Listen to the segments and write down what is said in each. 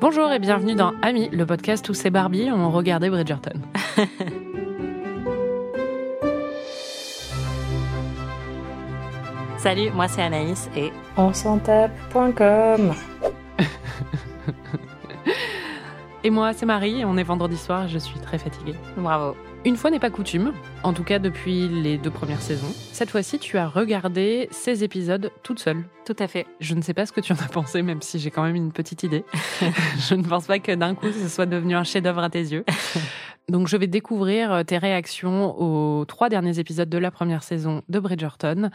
Bonjour et bienvenue dans Ami, le podcast où c'est Barbie ont regardé Bridgerton. Salut, moi c'est Anaïs et on s'en tape.com. et moi c'est Marie, on est vendredi soir, je suis très fatiguée. Bravo. Une fois n'est pas coutume, en tout cas depuis les deux premières saisons, cette fois-ci tu as regardé ces épisodes toute seule. Tout à fait. Je ne sais pas ce que tu en as pensé, même si j'ai quand même une petite idée. je ne pense pas que d'un coup ce soit devenu un chef-d'œuvre à tes yeux. Donc je vais découvrir tes réactions aux trois derniers épisodes de la première saison de Bridgerton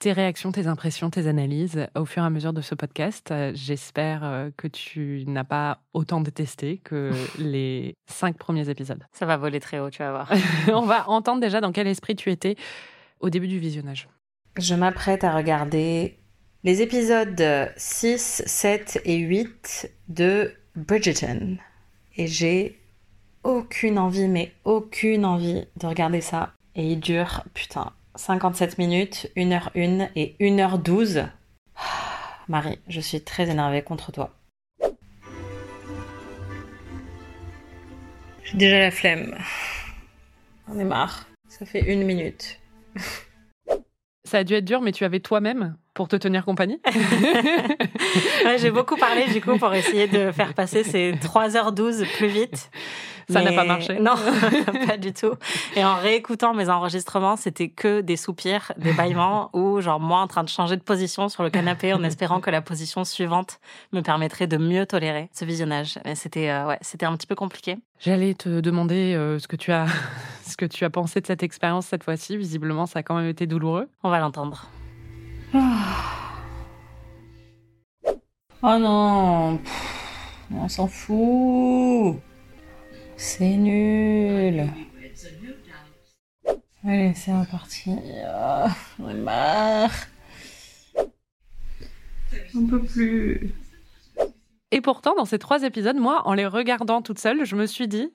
tes réactions, tes impressions, tes analyses au fur et à mesure de ce podcast. Euh, j'espère euh, que tu n'as pas autant détesté que les cinq premiers épisodes. Ça va voler très haut, tu vas voir. On va entendre déjà dans quel esprit tu étais au début du visionnage. Je m'apprête à regarder les épisodes 6, 7 et 8 de Bridgerton. Et j'ai aucune envie, mais aucune envie de regarder ça. Et il dure, putain, 57 minutes, 1h1 et 1h12. Marie, je suis très énervée contre toi. J'ai déjà la flemme. On est marre. Ça fait une minute. Ça a dû être dur, mais tu avais toi-même pour te tenir compagnie? J'ai beaucoup parlé du coup pour essayer de faire passer ces 3h12 plus vite. Ça n'a pas marché Non, pas du tout. Et en réécoutant mes enregistrements, c'était que des soupirs, des bâillements, ou genre moi en train de changer de position sur le canapé en espérant que la position suivante me permettrait de mieux tolérer ce visionnage. C'était euh, ouais, c'était un petit peu compliqué. J'allais te demander euh, ce que tu as ce que tu as pensé de cette expérience cette fois-ci. Visiblement, ça a quand même été douloureux. On va l'entendre. Oh non, on s'en fout. C'est nul. Allez, c'est reparti. Oh, J'en ai marre. On peut plus. Et pourtant, dans ces trois épisodes, moi, en les regardant toute seule, je me suis dit,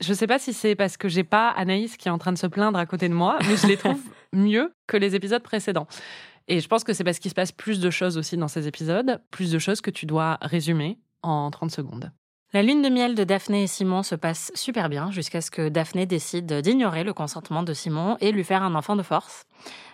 je sais pas si c'est parce que j'ai pas Anaïs qui est en train de se plaindre à côté de moi, mais je les trouve mieux que les épisodes précédents. Et je pense que c'est parce qu'il se passe plus de choses aussi dans ces épisodes, plus de choses que tu dois résumer en 30 secondes. La lune de miel de Daphné et Simon se passe super bien jusqu'à ce que Daphné décide d'ignorer le consentement de Simon et lui faire un enfant de force.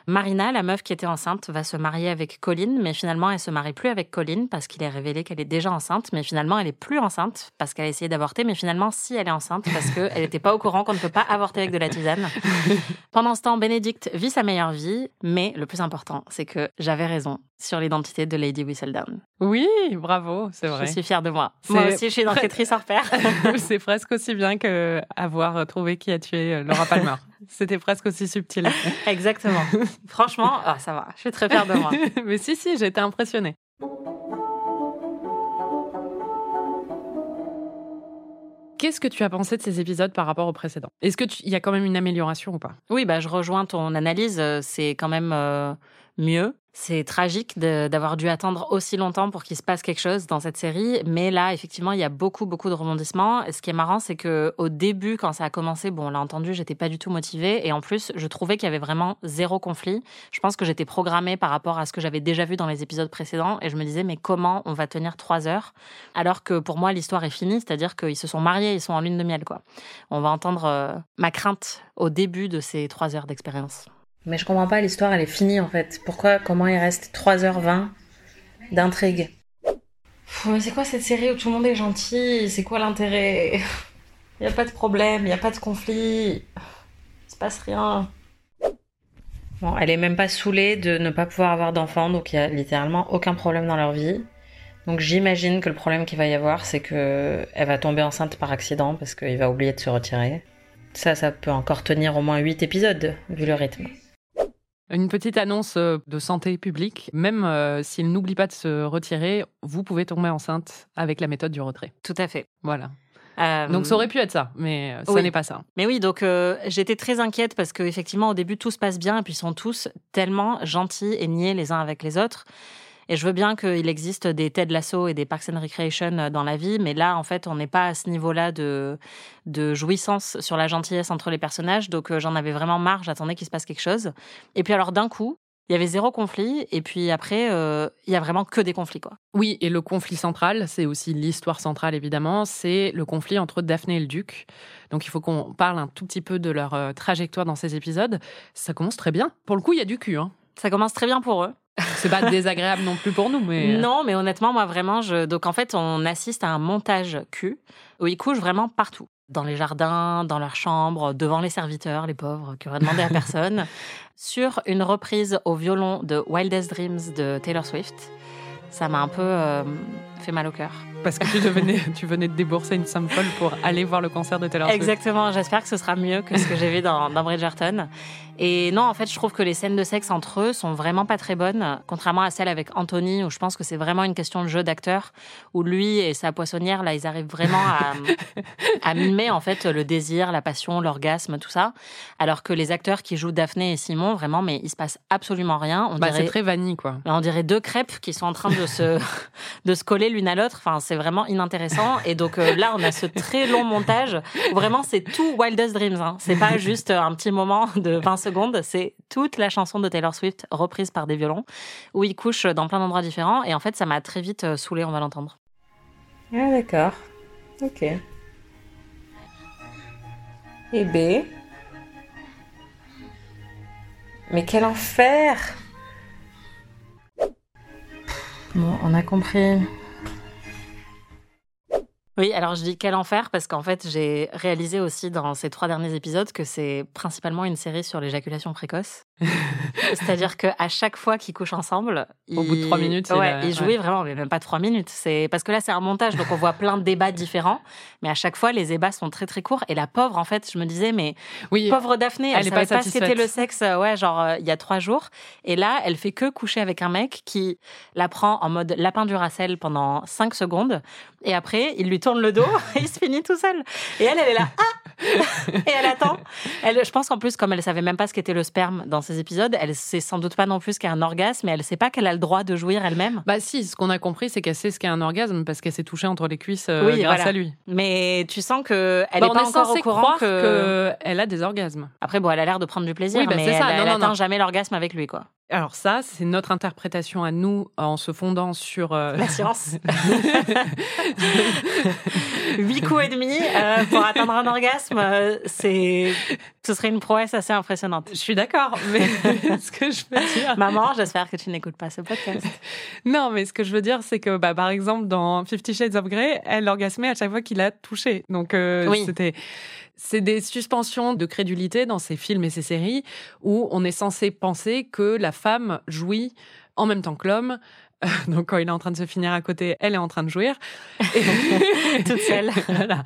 Marina, la meuf qui était enceinte, va se marier avec Colin, mais finalement elle se marie plus avec Colin parce qu'il est révélé qu'elle est déjà enceinte, mais finalement elle est plus enceinte parce qu'elle a essayé d'avorter, mais finalement si elle est enceinte parce qu'elle n'était pas au courant qu'on ne peut pas avorter avec de la tisane. Pendant ce temps, Bénédicte vit sa meilleure vie, mais le plus important, c'est que j'avais raison sur l'identité de Lady Whistledown. Oui, bravo, c'est vrai. Je suis fière de moi. Moi aussi, je suis une enquêtrice en repère. c'est presque aussi bien que avoir trouvé qui a tué Laura Palmer. C'était presque aussi subtil. Exactement. Franchement, ah, ça va. Je suis très fière de moi. Mais si, si, été impressionnée. Qu'est-ce que tu as pensé de ces épisodes par rapport aux précédents Est-ce qu'il y a quand même une amélioration ou pas? Oui, bah, je rejoins ton analyse. C'est quand même euh, mieux. C'est tragique d'avoir dû attendre aussi longtemps pour qu'il se passe quelque chose dans cette série, mais là, effectivement, il y a beaucoup, beaucoup de rebondissements. Ce qui est marrant, c'est que au début, quand ça a commencé, bon, on l'a entendu, j'étais pas du tout motivée, et en plus, je trouvais qu'il y avait vraiment zéro conflit. Je pense que j'étais programmée par rapport à ce que j'avais déjà vu dans les épisodes précédents, et je me disais, mais comment on va tenir trois heures? Alors que pour moi, l'histoire est finie, c'est-à-dire qu'ils se sont mariés, ils sont en lune de miel, quoi. On va entendre euh, ma crainte au début de ces trois heures d'expérience. Mais je comprends pas, l'histoire elle est finie en fait. Pourquoi, comment il reste 3h20 d'intrigue C'est quoi cette série où tout le monde est gentil C'est quoi l'intérêt Il y a pas de problème, il y a pas de conflit. Il se passe rien. Bon, elle est même pas saoulée de ne pas pouvoir avoir d'enfants, donc il y a littéralement aucun problème dans leur vie. Donc j'imagine que le problème qu'il va y avoir, c'est que elle va tomber enceinte par accident parce qu'il va oublier de se retirer. Ça, ça peut encore tenir au moins 8 épisodes, vu le rythme. Une petite annonce euh, de santé publique. Même euh, s'il n'oublie pas de se retirer, vous pouvez tomber enceinte avec la méthode du retrait. Tout à fait. Voilà. Euh, donc ça aurait pu être ça, mais ce n'est pas ça. Mais oui, donc j'étais très inquiète parce qu'effectivement au début tout se passe bien et puis ils sont tous tellement gentils et niais les uns avec les autres. Et je veux bien qu'il existe des Ted Lasso et des Parks and Recreation euh, dans la vie, mais là, en fait, on n'est pas à ce niveau-là de, de jouissance sur la gentillesse entre les personnages. Donc, euh, j'en avais vraiment marre. J'attendais qu'il se passe quelque chose. Et puis, alors, d'un coup, Il y avait zéro conflit, et puis après, euh, il y a vraiment que des conflits, quoi. Oui, et le conflit central, c'est aussi l'histoire centrale, évidemment, c'est le conflit entre Daphné et le duc. Donc il faut qu'on parle un tout petit peu de leur trajectoire dans ces épisodes. Ça commence très bien. Pour le coup, il y a du cul. Hein. Ça commence très bien pour eux. C'est pas désagréable non plus pour nous, mais... euh, Non, mais honnêtement, moi vraiment, je... donc en fait, on assiste à un montage cul où ils couchent vraiment partout. Dans les jardins, dans leurs chambres, devant les serviteurs, les pauvres, qui auraient demandé à personne, sur une reprise au violon de Wildest Dreams de Taylor Swift. Ça m'a un peu euh, fait mal au cœur. Parce que tu, devenais, tu venais de débourser une somme folle pour aller voir le concert de Taylor Swift. Exactement, j'espère que ce sera mieux que ce que j'ai vu dans, dans Bridgerton. Et non, en fait, je trouve que les scènes de sexe entre eux sont vraiment pas très bonnes, contrairement à celle avec Anthony, où je pense que c'est vraiment une question de jeu d'acteur, où lui et sa poissonnière, là, ils arrivent vraiment à, à mimer, en fait, le désir, la passion, l'orgasme, tout ça. Alors que les acteurs qui jouent Daphné et Simon, vraiment, mais il se passe absolument rien. On Bah, dirait... c'est très vanille, quoi. Mais On dirait deux crêpes qui sont en train de se, de se coller l'une à l'autre. Enfin, c'est vraiment inintéressant. Et donc euh, là, on a ce très long montage où vraiment c'est tout Wildest Dreams. Hein. C'est pas juste un petit moment de 20 secondes. C'est toute la chanson de Taylor Swift reprise par des violons où ils couchent dans plein d'endroits différents. Et en fait, ça m'a très vite euh, saoulé. On va l'entendre. Ah, d'accord. Ok. Et B Mais quel enfer Bon, on a compris. Oui, alors je dis quel enfer parce qu'en fait, j'ai réalisé aussi dans ces trois derniers épisodes que c'est principalement une série sur l'éjaculation précoce. C'est-à-dire qu'à chaque fois qu'ils couchent ensemble, Au bout de trois minutes, ouais, la- ils jouaient vraiment, mais même pas trois minutes. C'est parce que là, c'est un montage, donc on voit plein de débats différents, mais à chaque fois, les débats sont très très courts. Et la pauvre, en fait, je me disais, mais Oui, pauvre Daphné, elle, elle savait pas pas, ce qu'était le sexe, euh, ouais, genre euh, il y a trois jours. Et là, elle fait que coucher avec un mec qui la prend en mode lapin du racel pendant cinq secondes, et après, il lui tourne le dos et il se finit tout seul. Et elle, elle est là, ah Et elle attend. Elle, je pense qu'en plus, comme elle savait même pas ce qu'était le sperme dans ces épisodes, elle sait sans doute pas non plus ce qu'est un orgasme, mais elle sait pas qu'elle a le droit de jouir elle-même. Bah si, ce qu'on a compris, c'est qu'elle sait ce qu'est un orgasme parce qu'elle s'est touchée entre les cuisses euh, Oui, grâce voilà. à lui. Mais tu sens que elle Bah, est on pas est encore au courant croire que... qu'elle a des orgasmes. Après, bon, elle a l'air de prendre du plaisir, Oui, bah, mais elle, Non, elle non, atteint non. jamais l'orgasme avec lui, quoi. Alors ça, c'est notre interprétation à nous en se fondant sur euh, La science. Huit coups et demi euh, pour atteindre un orgasme, euh, c'est, ce serait une prouesse assez impressionnante. Je suis d'accord, mais ce que je veux dire, Maman, j'espère que tu n'écoutes pas ce podcast. non, mais ce que je veux dire, c'est que, bah, par exemple, dans Fifty Shades of Grey, elle orgasmait à chaque fois qu'il a touché. Donc, euh, Oui. c'était, c'est des suspensions de crédulité dans ces films et ces séries où on est censé penser que la femme jouit en même temps que l'homme. Donc, quand il est en train de se finir à côté, elle est en train de jouir. Et- Toute seule. Voilà.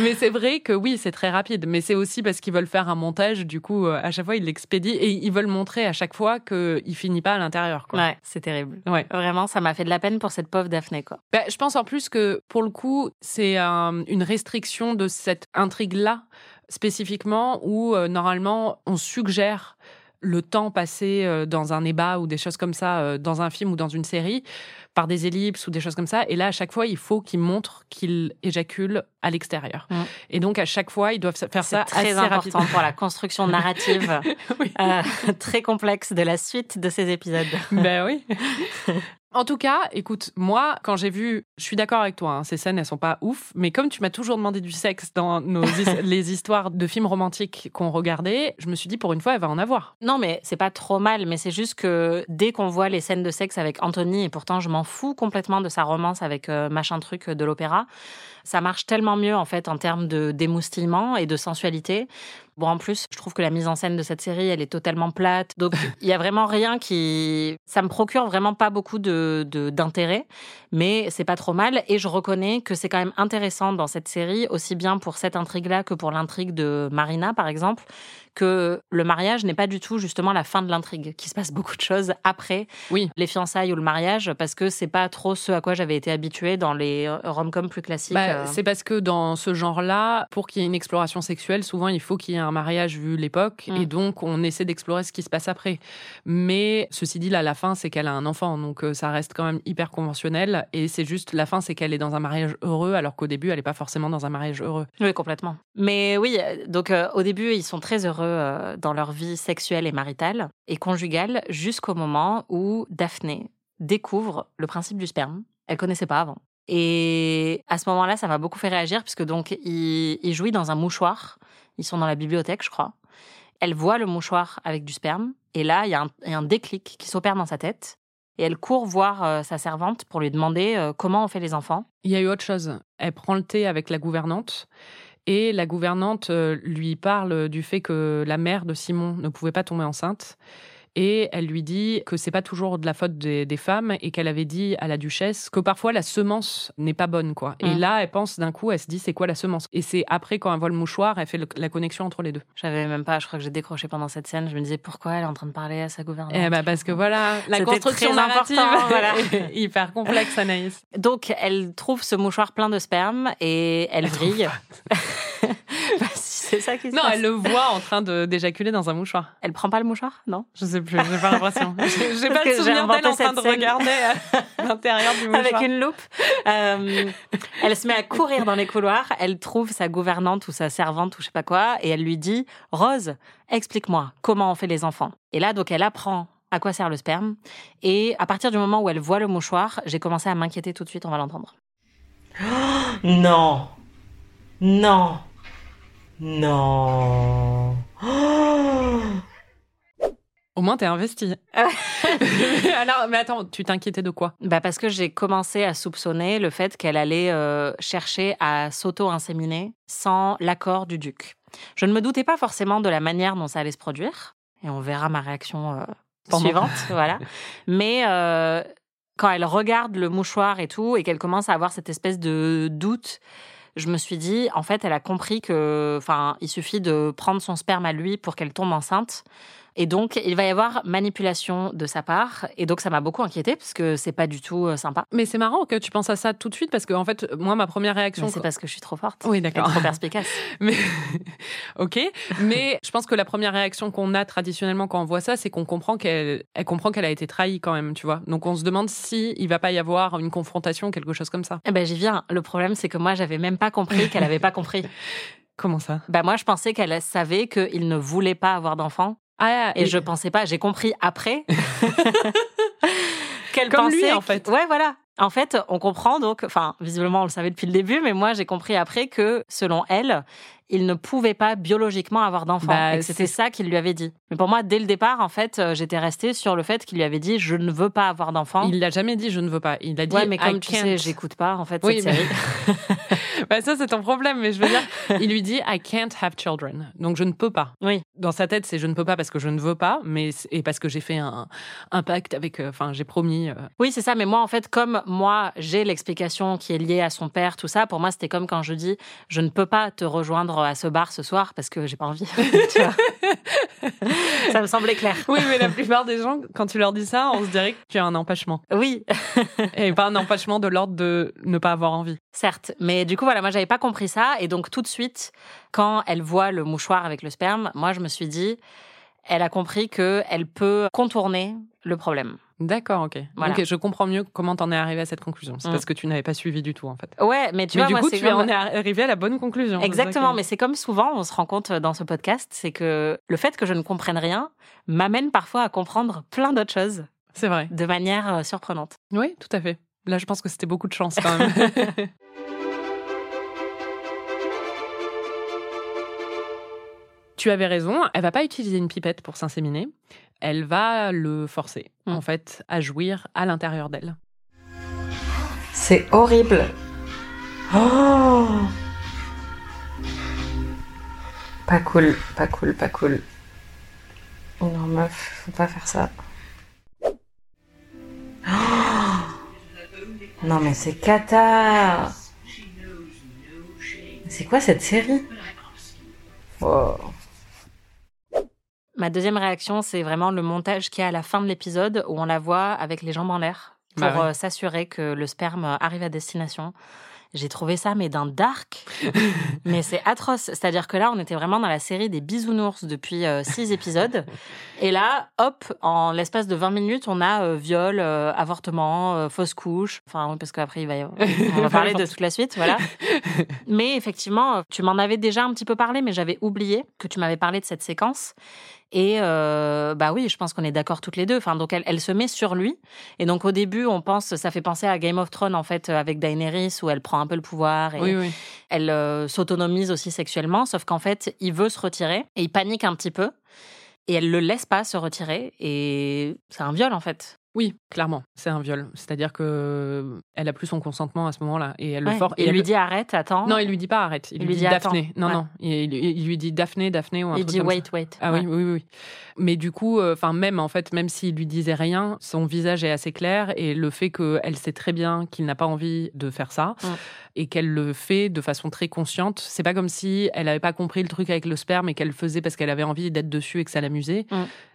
Mais c'est vrai que oui, c'est très rapide. Mais c'est aussi parce qu'ils veulent faire un montage. Du coup, euh, à chaque fois, ils l'expédient et ils veulent montrer à chaque fois qu'il finit pas à l'intérieur. quoi. Ouais, c'est terrible. Ouais. Vraiment, ça m'a fait de la peine pour cette pauvre Daphné, quoi. Bah, je pense en plus que pour le coup, c'est un- une restriction de cette intrigue-là, spécifiquement, où euh, normalement on suggère le temps passé euh, dans un débat ou des choses comme ça, euh, dans un film ou dans une série, par des ellipses ou des choses comme ça. Et là, à chaque fois, il faut qu'il montre qu'il éjacule à l'extérieur. Mm. Et donc, à chaque fois, ils doivent faire ça très assez important rapidement. pour la construction narrative Oui. euh, très complexe de la suite de ces épisodes. Ben oui. En tout cas, écoute, moi, quand j'ai vu, je suis d'accord avec toi, hein, ces scènes, elles sont pas ouf, mais comme tu m'as toujours demandé du sexe dans nos his- les histoires de films romantiques qu'on regardait, je me suis dit, pour une fois, elle va en avoir. Non, mais c'est pas trop mal, mais c'est juste que dès qu'on voit les scènes de sexe avec Anthony, et pourtant je m'en fous complètement de sa romance avec euh, machin truc de l'opéra, ça marche tellement mieux en fait en termes de d'émoustillement et de sensualité. Bon, en plus, je trouve que la mise en scène de cette série, elle est totalement plate. Donc, il y a vraiment rien qui. Ça me procure vraiment pas beaucoup de de- d'intérêt, mais c'est pas trop mal. Et je reconnais que c'est quand même intéressant dans cette série, aussi bien pour cette intrigue-là que pour l'intrigue de Marina, par exemple, que le mariage n'est pas du tout justement la fin de l'intrigue, qu'il se passe beaucoup de choses après Oui. les fiançailles ou le mariage, parce que c'est pas trop ce à quoi j'avais été habituée dans les euh, rom-coms plus classiques. Bah, euh. C'est parce que dans ce genre-là, pour qu'il y ait une exploration sexuelle, souvent il faut qu'il y ait un mariage vu l'époque, Mm. et donc on essaie d'explorer ce qui se passe après. Mais ceci dit, là, la fin, c'est qu'elle a un enfant, donc euh, ça reste quand même hyper conventionnel, et c'est juste la fin, c'est qu'elle est dans un mariage heureux, alors qu'au début, elle n'est pas forcément dans un mariage heureux. Oui, complètement. Mais oui, donc euh, au début, ils sont très heureux. Euh, dans leur vie sexuelle et maritale et conjugale jusqu'au moment où Daphné découvre le principe du sperme. Elle connaissait pas avant. Et à ce moment-là, ça m'a beaucoup fait réagir puisque donc il, il jouit dans un mouchoir. Ils sont dans la bibliothèque, je crois. Elle voit le mouchoir avec du sperme et là, il y a un, il y a un déclic qui s'opère dans sa tête. Et elle court voir euh, sa servante pour lui demander euh, comment on fait les enfants. Il y a eu autre chose. Elle prend le thé avec la gouvernante et la gouvernante euh, lui parle du fait que la mère de Simon ne pouvait pas tomber enceinte. Et elle lui dit que c'est pas toujours de la faute des, des femmes et qu'elle avait dit à la duchesse que parfois la semence n'est pas bonne, quoi. Et Mm. là, elle pense d'un coup, elle se dit c'est quoi la semence? Et c'est après, quand elle voit le mouchoir, elle fait le- la connexion entre les deux. J'avais même pas, je crois que j'ai décroché pendant cette scène. Je me disais pourquoi elle est en train de parler à sa gouvernante? Eh ben parce que voilà, la construction narrative voilà. hyper complexe, Anaïs. Donc, elle trouve ce mouchoir plein de sperme et elle vrille. C'est ça qui se Non, passe. elle le voit en train de d'éjaculer dans un mouchoir. Elle prend pas le mouchoir? Non? Je sais plus, j'ai pas l'impression. J'ai pas le souvenir d'elle en train de scène. regarder euh, l'intérieur du mouchoir. Avec une loupe. Euh, elle se met à courir dans les couloirs. Elle trouve sa gouvernante ou sa servante ou je sais pas quoi et elle lui dit Rose, explique-moi comment on fait les enfants. Et là, donc, elle apprend à quoi sert le sperme. Et à partir du moment où elle voit le mouchoir, j'ai commencé à m'inquiéter tout de suite. On va l'entendre. Non. Non. Non. Au moins, t'es investi. Alors, mais attends, tu t'inquiétais de quoi? Bah parce que j'ai commencé à soupçonner le fait qu'elle allait euh, chercher à s'auto-inséminer sans l'accord du duc. Je ne me doutais pas forcément de la manière dont ça allait se produire, et on verra ma réaction euh, suivante, voilà. Mais euh, quand elle regarde le mouchoir et tout, et qu'elle commence à avoir cette espèce de doute, je me suis dit, en fait, elle a compris que, enfin, il suffit de prendre son sperme à lui pour qu'elle tombe enceinte. Et donc, il va y avoir manipulation de sa part. Et donc, ça m'a beaucoup inquiétée parce que c'est pas du tout euh, sympa. Mais c'est marrant que tu penses à ça tout de suite parce que, en fait, moi, ma première réaction. C'est parce que je suis trop forte. Oui, d'accord. trop perspicace. Mais ok, mais je pense que la première réaction qu'on a traditionnellement quand on voit ça, c'est qu'on comprend qu'elle, elle comprend qu'elle a été trahie quand même, tu vois. Donc on se demande si il va pas y avoir une confrontation, quelque chose comme ça. Eh ben, j'y viens. Le problème, c'est que moi, j'avais même pas compris qu'elle avait pas compris. Comment ça? Bah, moi, je pensais qu'elle savait qu'il ne voulait pas avoir d'enfant. Ah, Et je pensais pas, j'ai compris après qu'elle Comme pensait. lui, en fait. Ouais, voilà. En fait, on comprend donc, enfin, visiblement, on le savait depuis le début, mais moi, j'ai compris après que, selon elle, il ne pouvait pas biologiquement avoir d'enfant. Bah, et que c'était ça qu'il lui avait dit. Mais pour moi, dès le départ, en fait, euh, j'étais restée sur le fait qu'il lui avait dit je ne veux pas avoir d'enfant. il l'a jamais dit, je ne veux pas. Il a dit. Ouais, mais comme I tu can't. sais, j'écoute pas, en fait, Oui, cette mais- série. Bah, ça c'est ton problème, mais je veux dire, il lui dit I can't have children, donc je ne peux pas. Oui. Dans sa tête, c'est je ne peux pas parce que je ne veux pas, mais et parce que j'ai fait un, un pacte avec, euh, enfin, j'ai promis. euh, Oui, c'est ça. Mais moi, en fait, comme moi, j'ai l'explication qui est liée à son père, tout ça, pour moi, c'était comme quand je dis je ne peux pas te rejoindre à ce bar ce soir parce que j'ai pas envie. Tu vois ça me semblait clair. Oui, mais la plupart des gens, quand tu leur dis ça, on se dirait que tu as un empêchement. Oui, Et pas un empêchement de l'ordre de ne pas avoir envie. certes. Mais du coup, voilà, moi, j'avais pas compris ça. Et donc, tout de suite, quand elle voit le mouchoir avec le sperme, moi, je me suis dit, elle a compris que elle peut contourner le problème. D'accord, ok. Voilà. Ok, je comprends mieux comment t'en es arrivé à cette conclusion. C'est Mm. parce que tu n'avais pas suivi du tout, en fait. Ouais, mais tu mais vois, du moi, coup, tu en comme- es arrivé à la bonne conclusion. Exactement, mais c'est comme souvent, on se rend compte dans ce podcast, c'est que le fait que je ne comprenne rien m'amène parfois à comprendre plein d'autres choses. C'est vrai. de manière euh, surprenante. Oui, tout à fait. Là, je pense que c'était beaucoup de chance quand même. tu avais raison, elle va pas utiliser une pipette pour s'inséminer. Elle va le forcer, Mm. en fait, à jouir à l'intérieur d'elle. C'est horrible. Oh Pas cool, pas cool, pas cool. Non, meuf, faut pas faire ça. Oh non, mais c'est cata. C'est quoi cette série? Oh. Ma deuxième réaction, c'est vraiment le montage qu'il y a à la fin de l'épisode où on la voit avec les jambes en l'air pour Bah ouais. euh, s'assurer que le sperme arrive à destination. J'ai trouvé ça, mais d'un dark. mais c'est atroce. C'est-à-dire que là, on était vraiment dans la série des bisounours depuis euh, six épisodes. Et là, hop, en l'espace de 20 minutes, on a euh, viol, euh, avortement, fausse couche. Enfin, parce qu'après, il va y avoir... on va parler de toute la suite, voilà. mais effectivement, tu m'en avais déjà un petit peu parlé, mais j'avais oublié que tu m'avais parlé de cette séquence. Et euh, bah oui, je pense qu'on est d'accord toutes les deux. Enfin, donc elle, elle se met sur lui. Et donc au début, on pense, ça fait penser à Game of Thrones en fait avec Daenerys où elle prend un peu le pouvoir et elle euh, s'autonomise aussi sexuellement. Sauf qu'en fait, il veut se retirer et il panique un petit peu et elle le laisse pas se retirer et c'est un viol en fait. Oui, clairement, c'est un viol. C'est-à-dire que elle a plus son consentement à ce moment-là et elle le force. Et il lui dit arrête, attends. Non, il lui dit pas arrête. Il, lui, dit, Daphné. Non, non. Il, lui dit Daphné, Daphné ou un il dit wait, wait. Ah oui, oui, oui. Mais du coup, euh, enfin même en fait, même s'il lui disait rien, son visage est assez clair et le fait qu'elle sait très bien qu'il n'a pas envie de faire ça et qu'elle le fait de façon très consciente. C'est pas comme si elle n'avait pas compris le truc avec le sperme et qu'elle le faisait parce qu'elle avait envie d'être dessus et que ça l'amusait.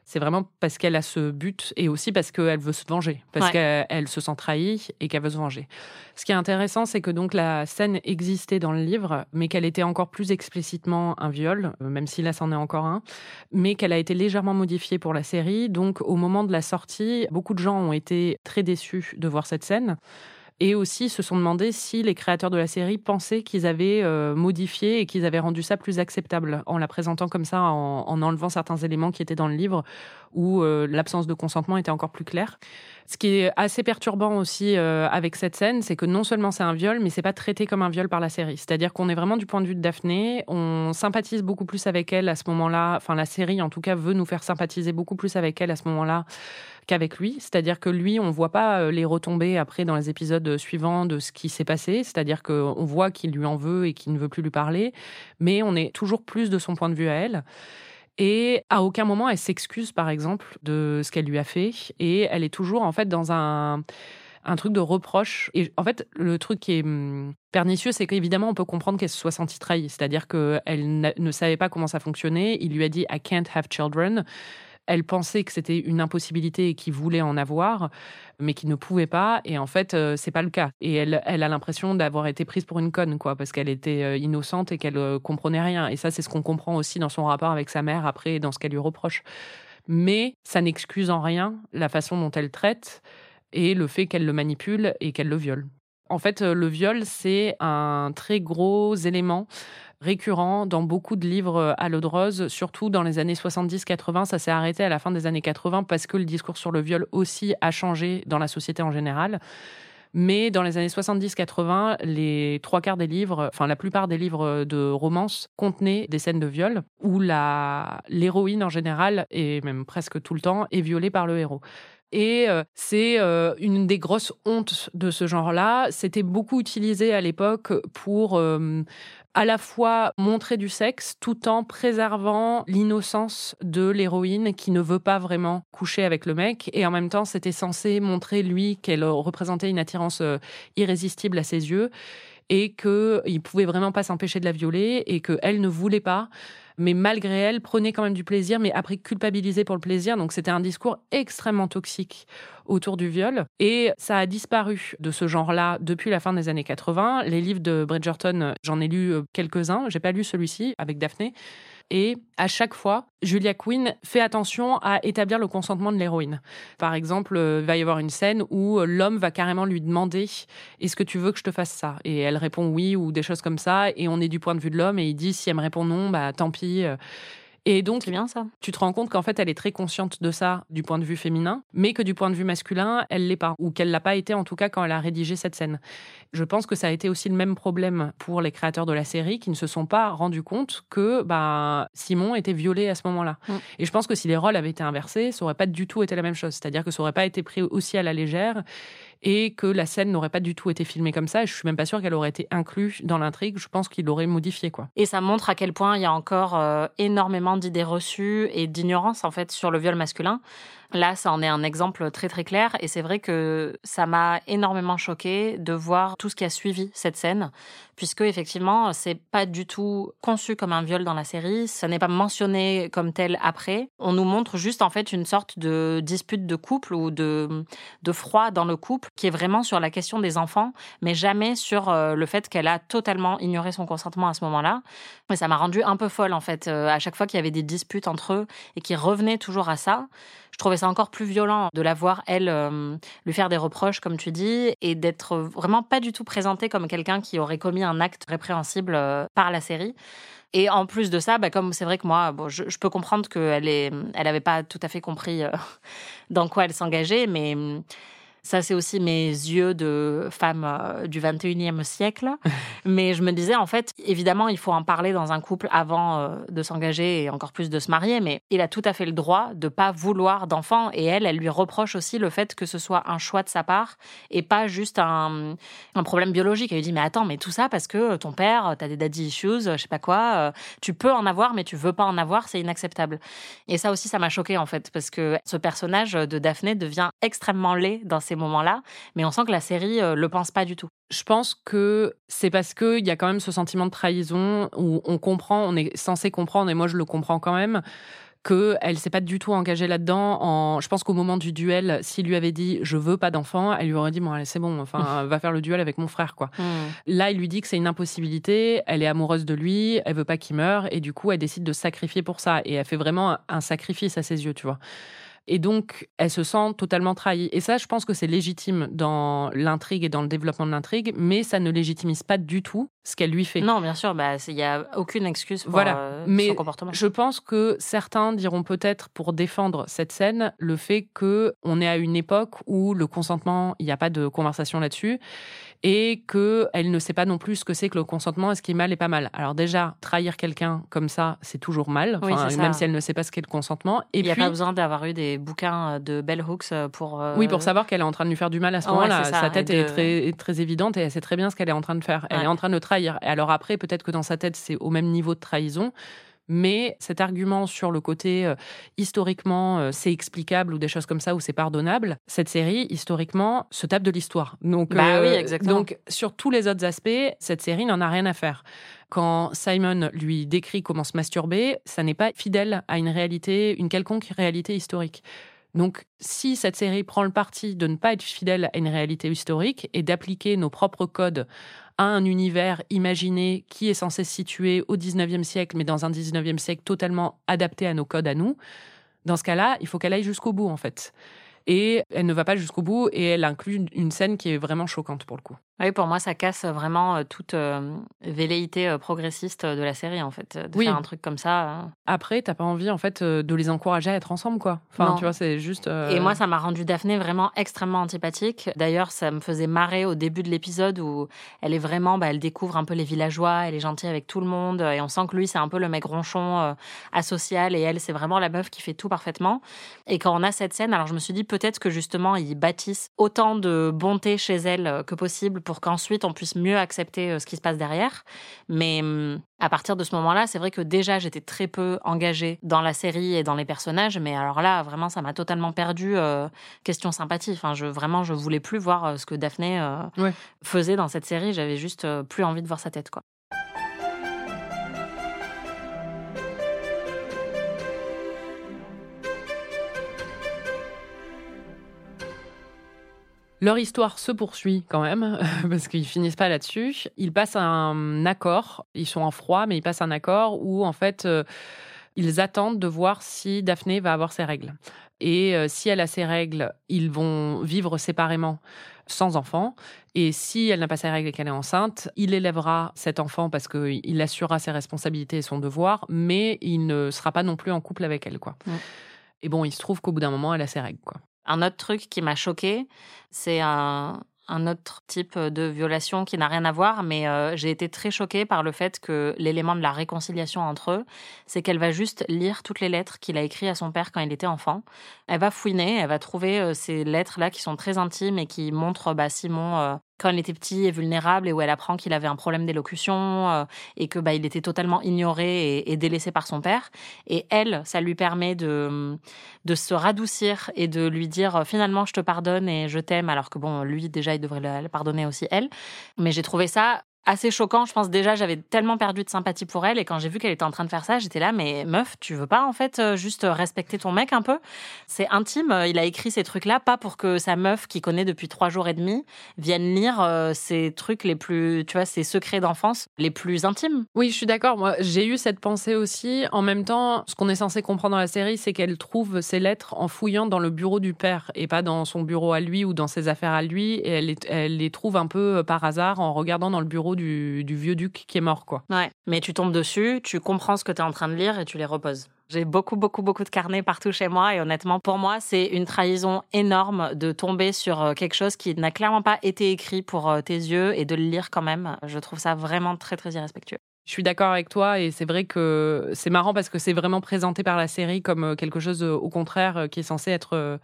C'est vraiment parce qu'elle a ce but et aussi parce qu'elle veut se venger, parce qu'elle se sent trahie et qu'elle veut se venger. Ce qui est intéressant, c'est que donc la scène existait dans le livre, mais qu'elle était encore plus explicitement un viol, euh, même si là c'en est encore un, mais qu'elle a été légèrement modifiée pour la série. Donc au moment de la sortie, beaucoup de gens ont été très déçus de voir cette scène et aussi se sont demandé si les créateurs de la série pensaient qu'ils avaient euh, modifié et qu'ils avaient rendu ça plus acceptable en la présentant comme ça, en, enlevant certains éléments qui étaient dans le livre où euh, l'absence de consentement était encore plus claire. Ce qui est assez perturbant aussi euh, avec cette scène, c'est que non seulement c'est un viol, mais c'est pas traité comme un viol par la série. C'est-à-dire qu'on est vraiment du point de vue de Daphné, on sympathise beaucoup plus avec elle à ce moment-là. Enfin, la série, en tout cas, veut nous faire sympathiser beaucoup plus avec elle à ce moment-là qu'avec lui. C'est-à-dire que lui, on voit pas euh, les retombées après dans les épisodes suivants de ce qui s'est passé. C'est-à-dire qu'on voit qu'il lui en veut et qu'il ne veut plus lui parler, mais on est toujours plus de son point de vue à elle. Et à aucun moment elle s'excuse, par exemple, de ce qu'elle lui a fait. Et elle est toujours en fait dans un un truc de reproche. Et en fait, le truc qui est hum, pernicieux, c'est qu'évidemment, on peut comprendre qu'elle se soit sentie trahie. C'est-à-dire qu'elle ne savait pas comment ça fonctionnait. Il lui a dit I can't have children elle pensait que c'était une impossibilité et qu'il voulait en avoir, mais qu'il ne pouvait pas. Et en fait, euh, c'est pas le cas. Et elle, elle a l'impression d'avoir été prise pour une conne, quoi, parce qu'elle était euh, innocente et qu'elle euh, comprenait rien. Et ça, c'est ce qu'on comprend aussi dans son rapport avec sa mère après, dans ce qu'elle lui reproche. Mais ça n'excuse en rien la façon dont elle traite et le fait qu'elle le manipule et qu'elle le viole. En fait, le viol, c'est un très gros élément récurrent dans beaucoup de livres euh, à l'eau de rose, surtout dans les années 70-80. Ça s'est arrêté à la fin des années 80 parce que le discours sur le viol aussi a changé dans la société en général. Mais dans les années 70-80, les trois quarts des livres, enfin la plupart des livres de romance contenaient des scènes de viol où l'héroïne en général, et même presque tout le temps, est violée par le héros. Et euh, c'est euh, une des grosses hontes de ce genre-là. C'était beaucoup utilisé à l'époque pour à la fois montrer du sexe tout en préservant l'innocence de l'héroïne qui ne veut pas vraiment coucher avec le mec. Et en même temps, c'était censé montrer, lui, qu'elle représentait une attirance euh, irrésistible à ses yeux et qu'il pouvait vraiment pas s'empêcher de la violer et qu'elle ne voulait pas mais malgré elle, prenait quand même du plaisir, mais après culpabilisé pour le plaisir. Donc c'était un discours extrêmement toxique autour du viol. Et ça a disparu de ce genre-là depuis la fin des années 80. Les livres de Bridgerton, j'en ai lu euh, quelques-uns. J'ai pas lu celui-ci avec Daphné. Et à chaque fois, Julia Quinn fait attention à établir le consentement de l'héroïne. Par exemple, euh, il va y avoir une scène où euh, l'homme va carrément lui demander Est-ce que tu veux que je te fasse ça? Et elle répond oui ou des choses comme ça. Et on est du point de vue de l'homme et il dit Si elle me répond non, bah tant pis. Et donc, bien ça. Tu te rends compte qu'en fait, elle est très consciente de ça du point de vue féminin, mais que du point de vue masculin, elle l'est pas, ou qu'elle l'a pas été en tout cas quand elle a rédigé cette scène. Je pense que ça a été aussi le même problème pour les créateurs de la série qui ne se sont pas rendus compte que bah, Simon était violé à ce moment-là. Mm. Et je pense que si les rôles avaient été inversés, ça aurait pas du tout été la même chose. C'est-à-dire que ça aurait pas été pris aussi à la légère et que la scène n'aurait pas du tout été filmée comme ça. Et je suis même pas sûre qu'elle aurait été inclue dans l'intrigue. Je pense qu'il l'aurait modifié, quoi. Et ça montre à quel point il y a encore euh, énormément d'idées reçues et d'ignorance en fait sur le viol masculin. Là, ça en est un exemple très très clair et c'est vrai que ça m'a énormément choqué de voir tout ce qui a suivi cette scène puisque effectivement, c'est pas du tout conçu comme un viol dans la série, ça n'est pas mentionné comme tel après. On nous montre juste en fait une sorte de dispute de couple ou de de froid dans le couple, qui est vraiment sur la question des enfants, mais jamais sur euh, le fait qu'elle a totalement ignoré son consentement à ce moment-là. Et ça m'a rendu un peu folle, en fait, euh, à chaque fois qu'il y avait des disputes entre eux et qui revenaient toujours à ça. Je trouvais ça encore plus violent de la voir, elle, euh, lui faire des reproches, comme tu dis, et d'être vraiment pas du tout présentée comme quelqu'un qui aurait commis un acte répréhensible par la série. Et en plus de ça, bah, comme c'est vrai que moi, bon, je, peux comprendre qu'elle est, elle n'avait pas tout à fait compris dans quoi elle s'engageait, mais ça, c'est aussi mes yeux de femme euh, du 21e siècle. Mais je me disais, en fait, évidemment, il faut en parler dans un couple avant euh, de s'engager et encore plus de se marier. Mais il a tout à fait le droit de pas vouloir d'enfant. Et elle, elle lui reproche aussi le fait que ce soit un choix de sa part et pas juste un, un problème biologique. Elle lui dit, mais attends, mais tout ça parce que ton père, tu as des daddy issues, je sais pas quoi. Euh, tu peux en avoir, mais tu veux pas en avoir, c'est inacceptable. Et ça aussi, ça m'a choqué en fait, parce que ce personnage de Daphné devient extrêmement laid dans ces moments-là, mais on sent que la série euh, le pense pas du tout. Je pense que c'est parce qu'il y a quand même ce sentiment de trahison où on comprend, on est censé comprendre, et moi je le comprends quand même, qu'elle s'est pas du tout engagée là-dedans. En... Je pense qu'au moment du duel, s'il lui avait dit je veux pas d'enfant, elle lui aurait dit bon allez c'est bon, enfin va faire le duel avec mon frère quoi. Hmm. Là, il lui dit que c'est une impossibilité, elle est amoureuse de lui, elle veut pas qu'il meure et du coup elle décide de sacrifier pour ça et elle fait vraiment un sacrifice à ses yeux, tu vois. Et donc, elle se sent totalement trahie. Et ça, je pense que c'est légitime dans l'intrigue et dans le développement de l'intrigue, mais ça ne légitimise pas du tout ce qu'elle lui fait. Non, bien sûr, bah, il n'y a aucune excuse pour Voilà. euh, Mais son comportement. Je pense que certains diront peut-être pour défendre cette scène le fait que on est à une époque où le consentement, il n'y a pas de conversation là-dessus et que elle ne sait pas non plus ce que c'est que le consentement et ce qui est mal et pas mal. Alors déjà, trahir quelqu'un comme ça, c'est toujours mal, Oui, enfin, même si elle ne sait pas ce qu'est le consentement. Et Il n'y a pas besoin d'avoir eu des bouquins euh, de bell hooks euh, pour. euh, oui, pour savoir qu'elle est en train de lui faire du mal à ce moment-là. Sa tête est, très, est très évidente et elle sait très bien ce qu'elle est en train de faire. Elle Ouais. est en train de le trahir. Et alors après, peut-être que dans sa tête, c'est au même niveau de trahison. Mais cet argument sur le côté euh, historiquement euh, c'est explicable ou des choses comme ça ou c'est pardonnable, cette série historiquement se tape de l'histoire. Donc, euh, Bah oui, exactement. donc sur tous les autres aspects, cette série n'en a rien à faire. Quand Simon lui décrit comment se masturber, ça n'est pas fidèle à une réalité, une quelconque réalité historique. Donc, si cette série prend le parti de ne pas être fidèle à une réalité historique et d'appliquer nos propres codes à un univers imaginé qui est censé se situer au 19e siècle, mais dans un 19e siècle totalement adapté à nos codes à nous, dans ce cas-là, il faut qu'elle aille jusqu'au bout, en fait. Et elle ne va pas jusqu'au bout et elle inclut une- scène qui est vraiment choquante pour le coup. Oui, pour moi, ça casse vraiment euh, toute euh, velléité euh, progressiste de la série, en fait. De Oui. faire un truc comme ça. euh. Après, t'as pas envie, en fait, de les encourager à être ensemble, quoi. Enfin, Non. tu vois, c'est juste. euh, Et moi, ça m'a rendu Daphné vraiment extrêmement antipathique. D'ailleurs, ça me faisait marrer au début de l'épisode où elle est vraiment, bah, elle découvre un peu les villageois, elle est gentille avec tout le monde, et on sent que lui, c'est un peu le mec ronchon, euh, asocial, et elle, c'est vraiment la meuf qui fait tout parfaitement. Et quand on a cette scène, alors je me suis dit peut-être que justement, ils bâtissent autant de bonté chez elle que possible pour qu'ensuite on puisse mieux accepter euh, ce qui se passe derrière. Mais hum, à partir de ce moment-là, c'est vrai que déjà, j'étais très peu engagée dans la série et dans les personnages, mais alors là, vraiment, ça m'a totalement perdu. euh, question sympathie. Enfin, je, vraiment, je voulais plus voir euh, ce que Daphné euh, Ouais. faisait dans cette série. J'avais juste euh, plus envie de voir sa tête, quoi. Leur histoire se poursuit quand même, parce qu'ils finissent pas là-dessus. Ils passent un accord, ils sont en froid, mais ils passent un accord où, en fait, euh, ils attendent de voir si Daphné va avoir ses règles. Et euh, si elle a ses règles, ils vont vivre séparément sans enfant. Et si elle n'a pas ses règles et qu'elle est enceinte, il élèvera cet enfant parce qu'il assurera ses responsabilités et son devoir, mais il ne sera pas non plus en couple avec elle. quoi. Ouais. Et bon, il se trouve qu'au bout d'un moment, elle a ses règles. quoi. Un autre truc qui m'a choqué, c'est un, autre type de violation qui n'a rien à voir, mais euh, j'ai été très choquée par le fait que l'élément de la réconciliation entre eux, c'est qu'elle va juste lire toutes les lettres qu'il a écrites à son père quand il était enfant. Elle va fouiner, elle va trouver euh, ces lettres-là qui sont très intimes et qui montrent bah, Simon euh, quand il était petit et vulnérable et où elle apprend qu'il avait un problème d'élocution euh, et que bah, il était totalement ignoré et, délaissé par son père. Et elle, ça lui permet de, de se radoucir et de lui dire euh, finalement je te pardonne et je t'aime alors que bon lui déjà il devrait la pardonner aussi elle mais j'ai trouvé ça assez choquant. Je pense déjà, j'avais tellement perdu de sympathie pour elle. Et quand j'ai vu qu'elle était en train de faire ça, j'étais là, mais meuf, tu veux pas en fait euh, juste respecter ton mec un peu? C'est intime. Euh, il a écrit ces trucs-là, pas pour que sa meuf, qui connaît depuis trois jours et demi, vienne lire euh, ces trucs les plus, tu vois, ces secrets d'enfance les plus intimes. Oui, je suis d'accord. Moi, j'ai eu cette pensée aussi. En même temps, ce qu'on est censé comprendre dans la série, c'est qu'elle trouve ses lettres en fouillant dans le bureau du père et pas dans son bureau à lui ou dans ses affaires à lui. Et elle, elle les trouve un peu par hasard en regardant dans le bureau du, vieux duc qui est mort, quoi. Ouais, mais tu tombes dessus, tu comprends ce que tu es en train de lire et tu les reposes. J'ai beaucoup, beaucoup, beaucoup de carnets partout chez moi et honnêtement, pour moi, c'est une trahison énorme de tomber sur euh, quelque chose qui n'a clairement pas été écrit pour euh, tes yeux et de le lire quand même. Je trouve ça vraiment très, très irrespectueux. Je suis d'accord avec toi et c'est vrai que c'est marrant parce que c'est vraiment présenté par la série comme euh, quelque chose au contraire qui est censé être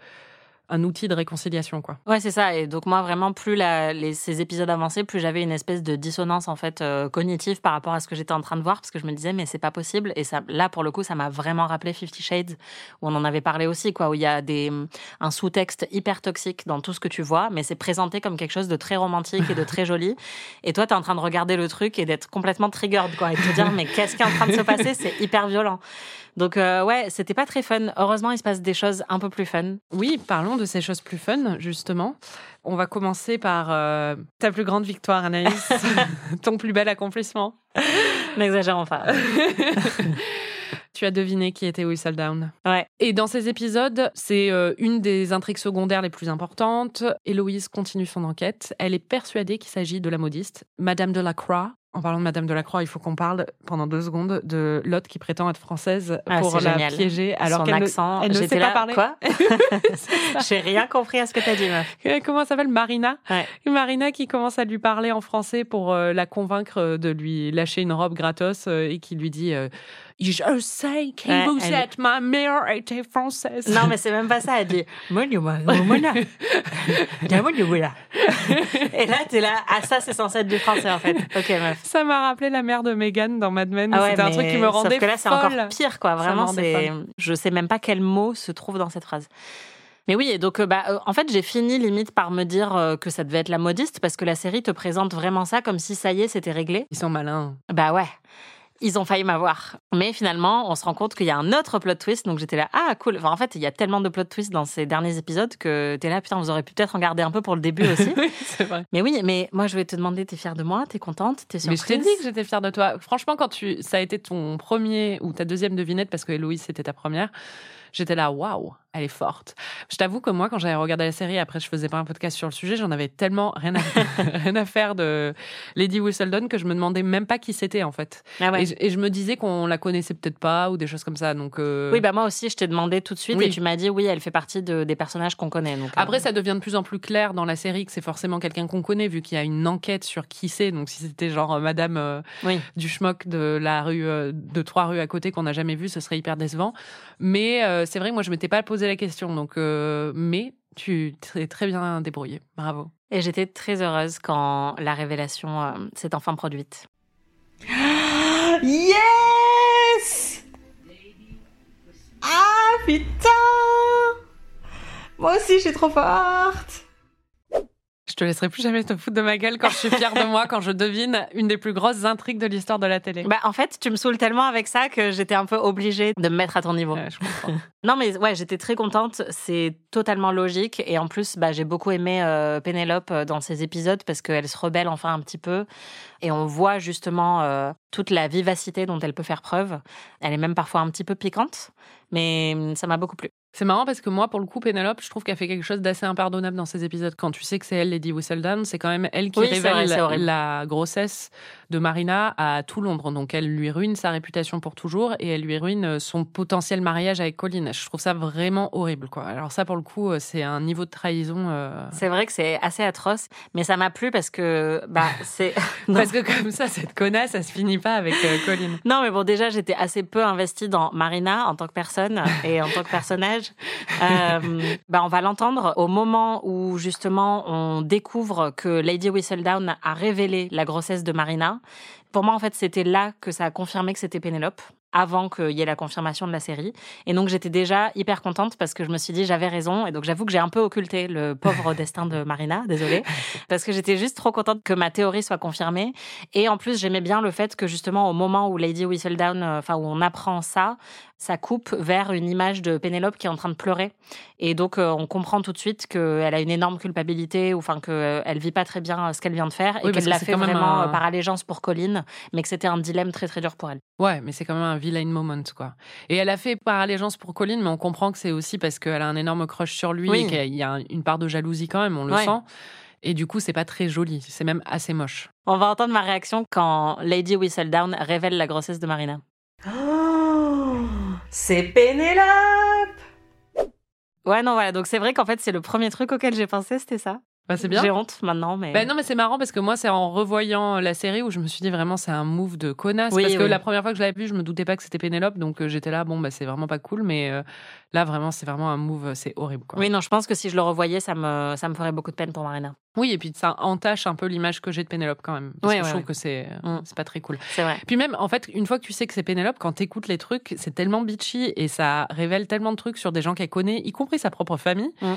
un outil de réconciliation, quoi. Ouais, c'est ça. Et donc moi, vraiment, plus les, ces épisodes avançaient, plus j'avais une espèce de dissonance en fait euh, cognitive par rapport à ce que j'étais en train de voir, parce que je me disais mais c'est pas possible. Et ça, là, pour le coup, ça m'a vraiment rappelé Fifty Shades, où on en avait parlé aussi, quoi, où il y a des un sous-texte hyper toxique dans tout ce que tu vois, mais c'est présenté comme quelque chose de très romantique et de très joli. Et toi, tu es en train de regarder le truc et d'être complètement triggered, quoi, et de te dire mais qu'est-ce qui est en train de se passer? C'est hyper violent. Donc euh, ouais, c'était pas très fun. Heureusement, il se passe des choses un peu plus fun. Oui, parlons de ces choses plus fun, justement. On va commencer par euh, ta plus grande victoire, Anaïs, ton plus bel accomplissement. N'exagérons pas. tu as deviné qui était Whistledown. Ouais. Et dans ces épisodes, c'est euh, une des intrigues secondaires les plus importantes. Héloïse continue son enquête. Elle est persuadée qu'il s'agit de la modiste, Madame de la Croix, en parlant de Madame de la Croix, il faut qu'on parle pendant deux secondes de Lotte qui prétend être française ah, pour la piéger alors qu'elle ne, elle ne sait pas parler. Quoi J'ai rien compris à ce que tu as dit, meuf. Euh, comment s'appelle Marina Marina qui commence à lui parler en français pour euh, la convaincre de lui lâcher une robe gratos euh, et qui lui dit je sais que vous êtes ma mère était française. Non, mais c'est même pas ça. Elle dit Et là, t'es là. Ah, ça, c'est censé être du français, en fait. Ok, meuf. Ça m'a rappelé la mère de Megan dans Mad Men. Ah C'était un truc qui me rendait Sauf que là, c'est encore pire, quoi. Vraiment, c'est. Je sais même pas quel mot se trouve dans cette phrase. Mais oui, et donc euh, bah, euh, en fait, j'ai fini limite par me dire euh, que ça devait être la modiste parce que la série te présente vraiment ça comme si ça y est, c'était réglé. Ils sont malins. Bah ouais ils ont failli m'avoir. Mais finalement, on se rend compte qu'il y a un autre plot twist. Donc j'étais là, ah cool. Enfin, en fait, il y a tellement de plot twists dans ces derniers épisodes que t'es là, putain, vous aurez pu peut-être en garder un peu pour le début aussi. oui, c'est vrai. Mais oui, mais moi, je vais te demander, t'es fière de moi T'es contente T'es surprise Mais je t'ai dit que j'étais fière de toi. Franchement, quand tu, ça a été ton premier ou ta deuxième devinette, parce que Héloïse, c'était ta première, j'étais là, waouh, elle est forte. Je t'avoue que moi, quand j'avais regardé la série, après, je faisais pas un podcast sur le sujet, j'en avais tellement rien à, rien à faire de Lady Whistledown que je me demandais même pas qui c'était, en fait. Ah ouais. et, je me disais qu'on la connaissait peut-être pas ou des choses comme ça. Donc, euh, Oui, bah moi aussi, je t'ai demandé tout de suite et tu m'as dit, oui, elle fait partie de, des personnages qu'on connaît. Donc, après, euh, ça devient de plus en plus clair dans la série que c'est forcément quelqu'un qu'on connaît, vu qu'il y a une enquête sur qui c'est. Donc, si c'était genre euh, Madame du schmock de la rue, de trois rues à côté qu'on n'a jamais vu, ce serait hyper décevant. Mais c'est vrai que moi, je m'étais pas posé la question. Donc, euh, mais tu t'es très bien débrouillé. Bravo. Et j'étais très heureuse quand la révélation euh, s'est enfin produite. Yes Ah putain Moi aussi, je suis trop forte je te laisserai plus jamais te foutre de ma gueule quand je suis fière de moi, quand je devine une des plus grosses intrigues de l'histoire de la télé. Bah, en fait, tu me saoules tellement avec ça que j'étais un peu obligée de me mettre à ton niveau. non, mais ouais, j'étais très contente. C'est totalement logique. Et en plus, bah, j'ai beaucoup aimé euh, Pénélope euh, dans ces épisodes parce qu'elle se rebelle enfin un petit peu. Et on voit justement euh, toute la vivacité dont elle peut faire preuve. Elle est même parfois un petit peu piquante, mais hum, ça m'a beaucoup plu. C'est marrant parce que moi, pour le coup, Pénélope, je trouve qu'elle fait quelque chose d'assez impardonnable dans ces épisodes. Quand tu sais que c'est elle, Lady Whistledown, c'est quand même elle qui révèle la grossesse de Marina à tout Londres. Donc elle lui ruine sa réputation pour toujours et elle lui ruine euh, son potentiel mariage avec Colin. Je trouve ça vraiment horrible, quoi. Alors ça, pour le coup, euh, c'est un niveau de trahison. Euh, c'est vrai que c'est assez atroce, mais ça m'a plu parce que bah c'est parce que comme ça, cette connasse, ça se finit pas avec Colin. Non, mais bon, déjà, j'étais assez peu investie dans Marina en tant que personne et en tant que personnage. Euh, bah, on va l'entendre au moment où justement on découvre que Lady Whistledown a révélé la grossesse de Marina. Pour moi, en fait, c'était là que ça a confirmé que c'était Pénélope. Avant qu'il y ait la confirmation de la série. Et donc j'étais déjà hyper contente parce que je me suis dit j'avais raison. Et donc j'avoue que j'ai un peu occulté le pauvre destin de Marina, désolée, parce que j'étais juste trop contente que ma théorie soit confirmée. Et en plus j'aimais bien le fait que justement au moment où Lady Whistledown, euh, enfin où on apprend ça, ça coupe vers une image de Pénélope qui est en train de pleurer. Et donc, euh, on comprend tout de suite qu'elle a une énorme culpabilité, ou enfin qu'elle vit pas très bien euh, ce qu'elle vient de faire, et qu'elle l'a fait vraiment un... par allégeance pour Colline, mais que c'était un dilemme très très dur pour elle. Ouais, mais c'est quand même un villain moment, quoi. Et elle a fait par allégeance pour Colline, mais on comprend que c'est aussi parce qu'elle a un énorme crush sur lui, et qu'il y a une part de jalousie quand même, on le sent. Et du coup, c'est pas très joli, c'est même assez moche. On va entendre ma réaction quand Lady Whistledown révèle la grossesse de Marina. Oh, c'est Pénélope Ouais, non, voilà. Donc c'est vrai qu'en fait, c'est le premier truc auquel j'ai pensé, c'était ça. Bah, c'est bien. J'ai honte maintenant, mais. Bah, non, mais c'est marrant parce que moi, c'est en revoyant la série où je me suis dit vraiment, c'est un move de connasse. parce que la première fois que je l'avais vu, je me doutais pas que c'était Pénélope, donc euh, j'étais là, bon, bah, c'est vraiment pas cool, mais euh, là, vraiment, c'est vraiment un move, c'est horrible. Quoi. Oui, non, je pense que si je le revoyais, ça me, ça me ferait beaucoup de peine pour Marina. Oui, et puis ça entache un peu l'image que j'ai de Pénélope quand même. Parce que je trouve que c'est mm. c'est pas très cool. C'est vrai. Puis même, en fait, une fois que tu sais que c'est Pénélope, quand t'écoutes les trucs, c'est tellement bitchy et ça révèle tellement de trucs sur des gens qu'elle connaît, y compris sa propre famille. Mm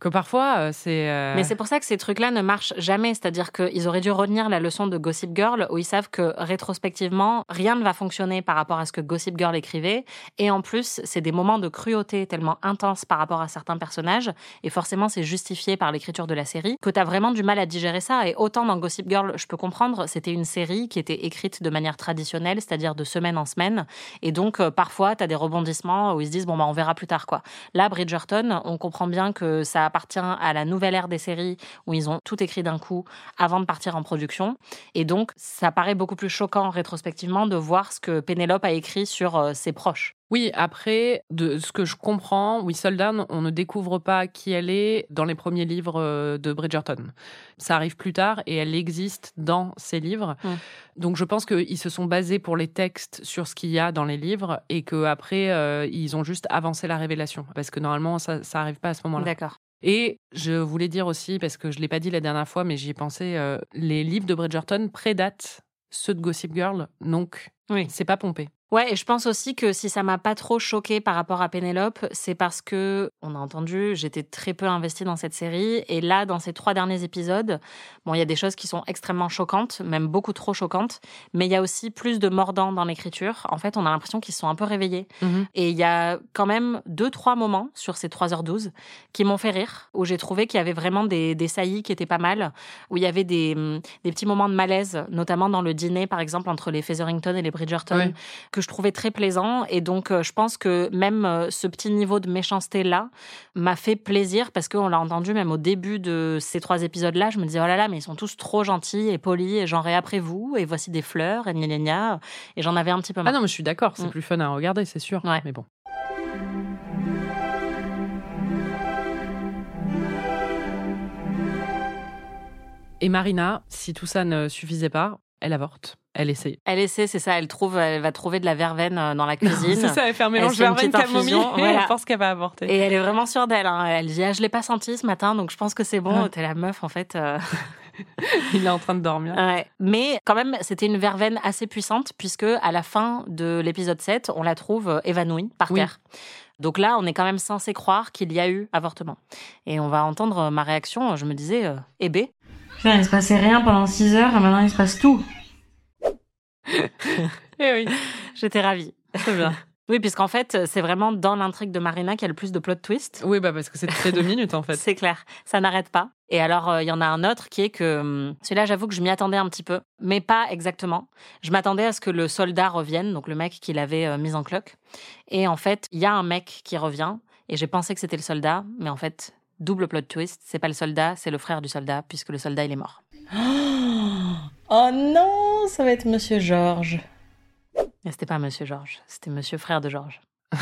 que parfois euh, c'est. Euh, Mais c'est pour ça que ces trucs-là ne marchent jamais. C'est-à-dire qu'ils auraient dû retenir la leçon de Gossip Girl où ils savent que rétrospectivement, rien ne va fonctionner par rapport à ce que Gossip Girl écrivait. Et en plus, c'est des moments de cruauté tellement intenses par rapport à certains personnages. Et forcément, c'est justifié par l'écriture de la série que tu as vraiment du mal à digérer ça. Et autant dans Gossip Girl, je peux comprendre, c'était une série qui était écrite de manière traditionnelle, c'est-à-dire de semaine en semaine. Et donc, euh, parfois, tu as des rebondissements où ils se disent, bon, bah, on verra plus tard, quoi. Là, Bridgerton, on comprend bien que ça appartient à la nouvelle ère des séries où ils ont tout écrit d'un coup avant de partir en production. Et donc, ça paraît beaucoup plus choquant rétrospectivement de voir ce que Pénélope a écrit sur euh, ses proches. Oui, après, de ce que je comprends, Whistledown, on ne découvre pas qui elle est dans les premiers livres euh, de Bridgerton. Ça arrive plus tard et elle existe dans ces livres. Mmh. Donc je pense qu'ils se sont basés pour les textes sur ce qu'il y a dans les livres et qu'après, euh, ils ont juste avancé la révélation. Parce que normalement, ça n'arrive pas à ce moment-là. D'accord. Et je voulais dire aussi, parce que je ne l'ai pas dit la dernière fois, mais j'y ai pensé, euh, les livres de Bridgerton prédatent ceux de Gossip Girl, donc oui. c'est pas pompé. Ouais, et je pense aussi que si ça m'a pas trop choqué par rapport à Pénélope, c'est parce que, on a entendu, j'étais très peu investie dans cette série. Et là, dans ces trois derniers épisodes, bon, il y a des choses qui sont extrêmement choquantes, même beaucoup trop choquantes. Mais il y a aussi plus de mordants dans l'écriture. En fait, on a l'impression qu'ils sont un peu réveillés. Mhm. Et il y a quand même deux, trois moments sur ces 3h12 qui m'ont fait rire, où j'ai trouvé qu'il y avait vraiment des, des saillies qui étaient pas mal, où il y avait des, des petits moments de malaise, notamment dans le dîner, par exemple, entre les Featherington et les Bridgerton que je trouvais très plaisant. Et donc, euh, je pense que même euh, ce petit niveau de méchanceté-là m'a fait plaisir parce qu'on l'a entendu même au début de ces trois épisodes-là. Je me disais, oh là là, mais ils sont tous trop gentils et polis et j'en ai après vous et voici des fleurs et gna gna Et j'en avais un petit peu marre. Ah non, mais je suis d'accord, c'est mm. plus fun à regarder, c'est sûr. Ouais. Mais bon. Et Marina, si tout ça ne suffisait pas, elle avorte. Elle essaie. Elle essaie, c'est ça. Elle trouve, elle va trouver de la verveine euh, dans la cuisine. c'est ça, elle fait un mélange verveine camomille. Voilà. Elle pense qu'elle va avorter. Et elle est vraiment sûre d'elle. Hein. Elle dit, ah, je l'ai pas senti ce matin, donc je pense que c'est bon. T'es la meuf, en fait. Euh. Il est en train de dormir. Ouais. Mais quand même, c'était une verveine assez puissante, puisque à la fin de l'épisode 7, on la trouve euh, évanouie par terre. Donc là, on est quand même censé croire qu'il y a eu avortement. Et on va entendre ma réaction. Je me disais, euh, eh ben. il se passait rien pendant 6 heures et maintenant il se passe tout. Eh oui, j'étais ravie. C'est bien. Oui, puisqu'en fait, c'est vraiment dans l'intrigue de Marina qu'il y a le plus de plot twist. Oui, bah parce que c'est toutes deux minutes en fait. c'est clair, ça n'arrête pas. Et alors, euh, il y en a un autre qui est que hum, celui-là, j'avoue que je m'y attendais un petit peu, mais pas exactement. Je m'attendais à ce que le soldat revienne, donc le mec qui l'avait euh, mis en cloque. Et en fait, il y a un mec qui revient, et j'ai pensé que c'était le soldat, mais en fait, double plot twist, c'est pas le soldat, c'est le frère du soldat, puisque le soldat, il est mort. Oh non, ça va être Monsieur Georges. C'était pas Monsieur Georges, c'était Monsieur frère de Georges.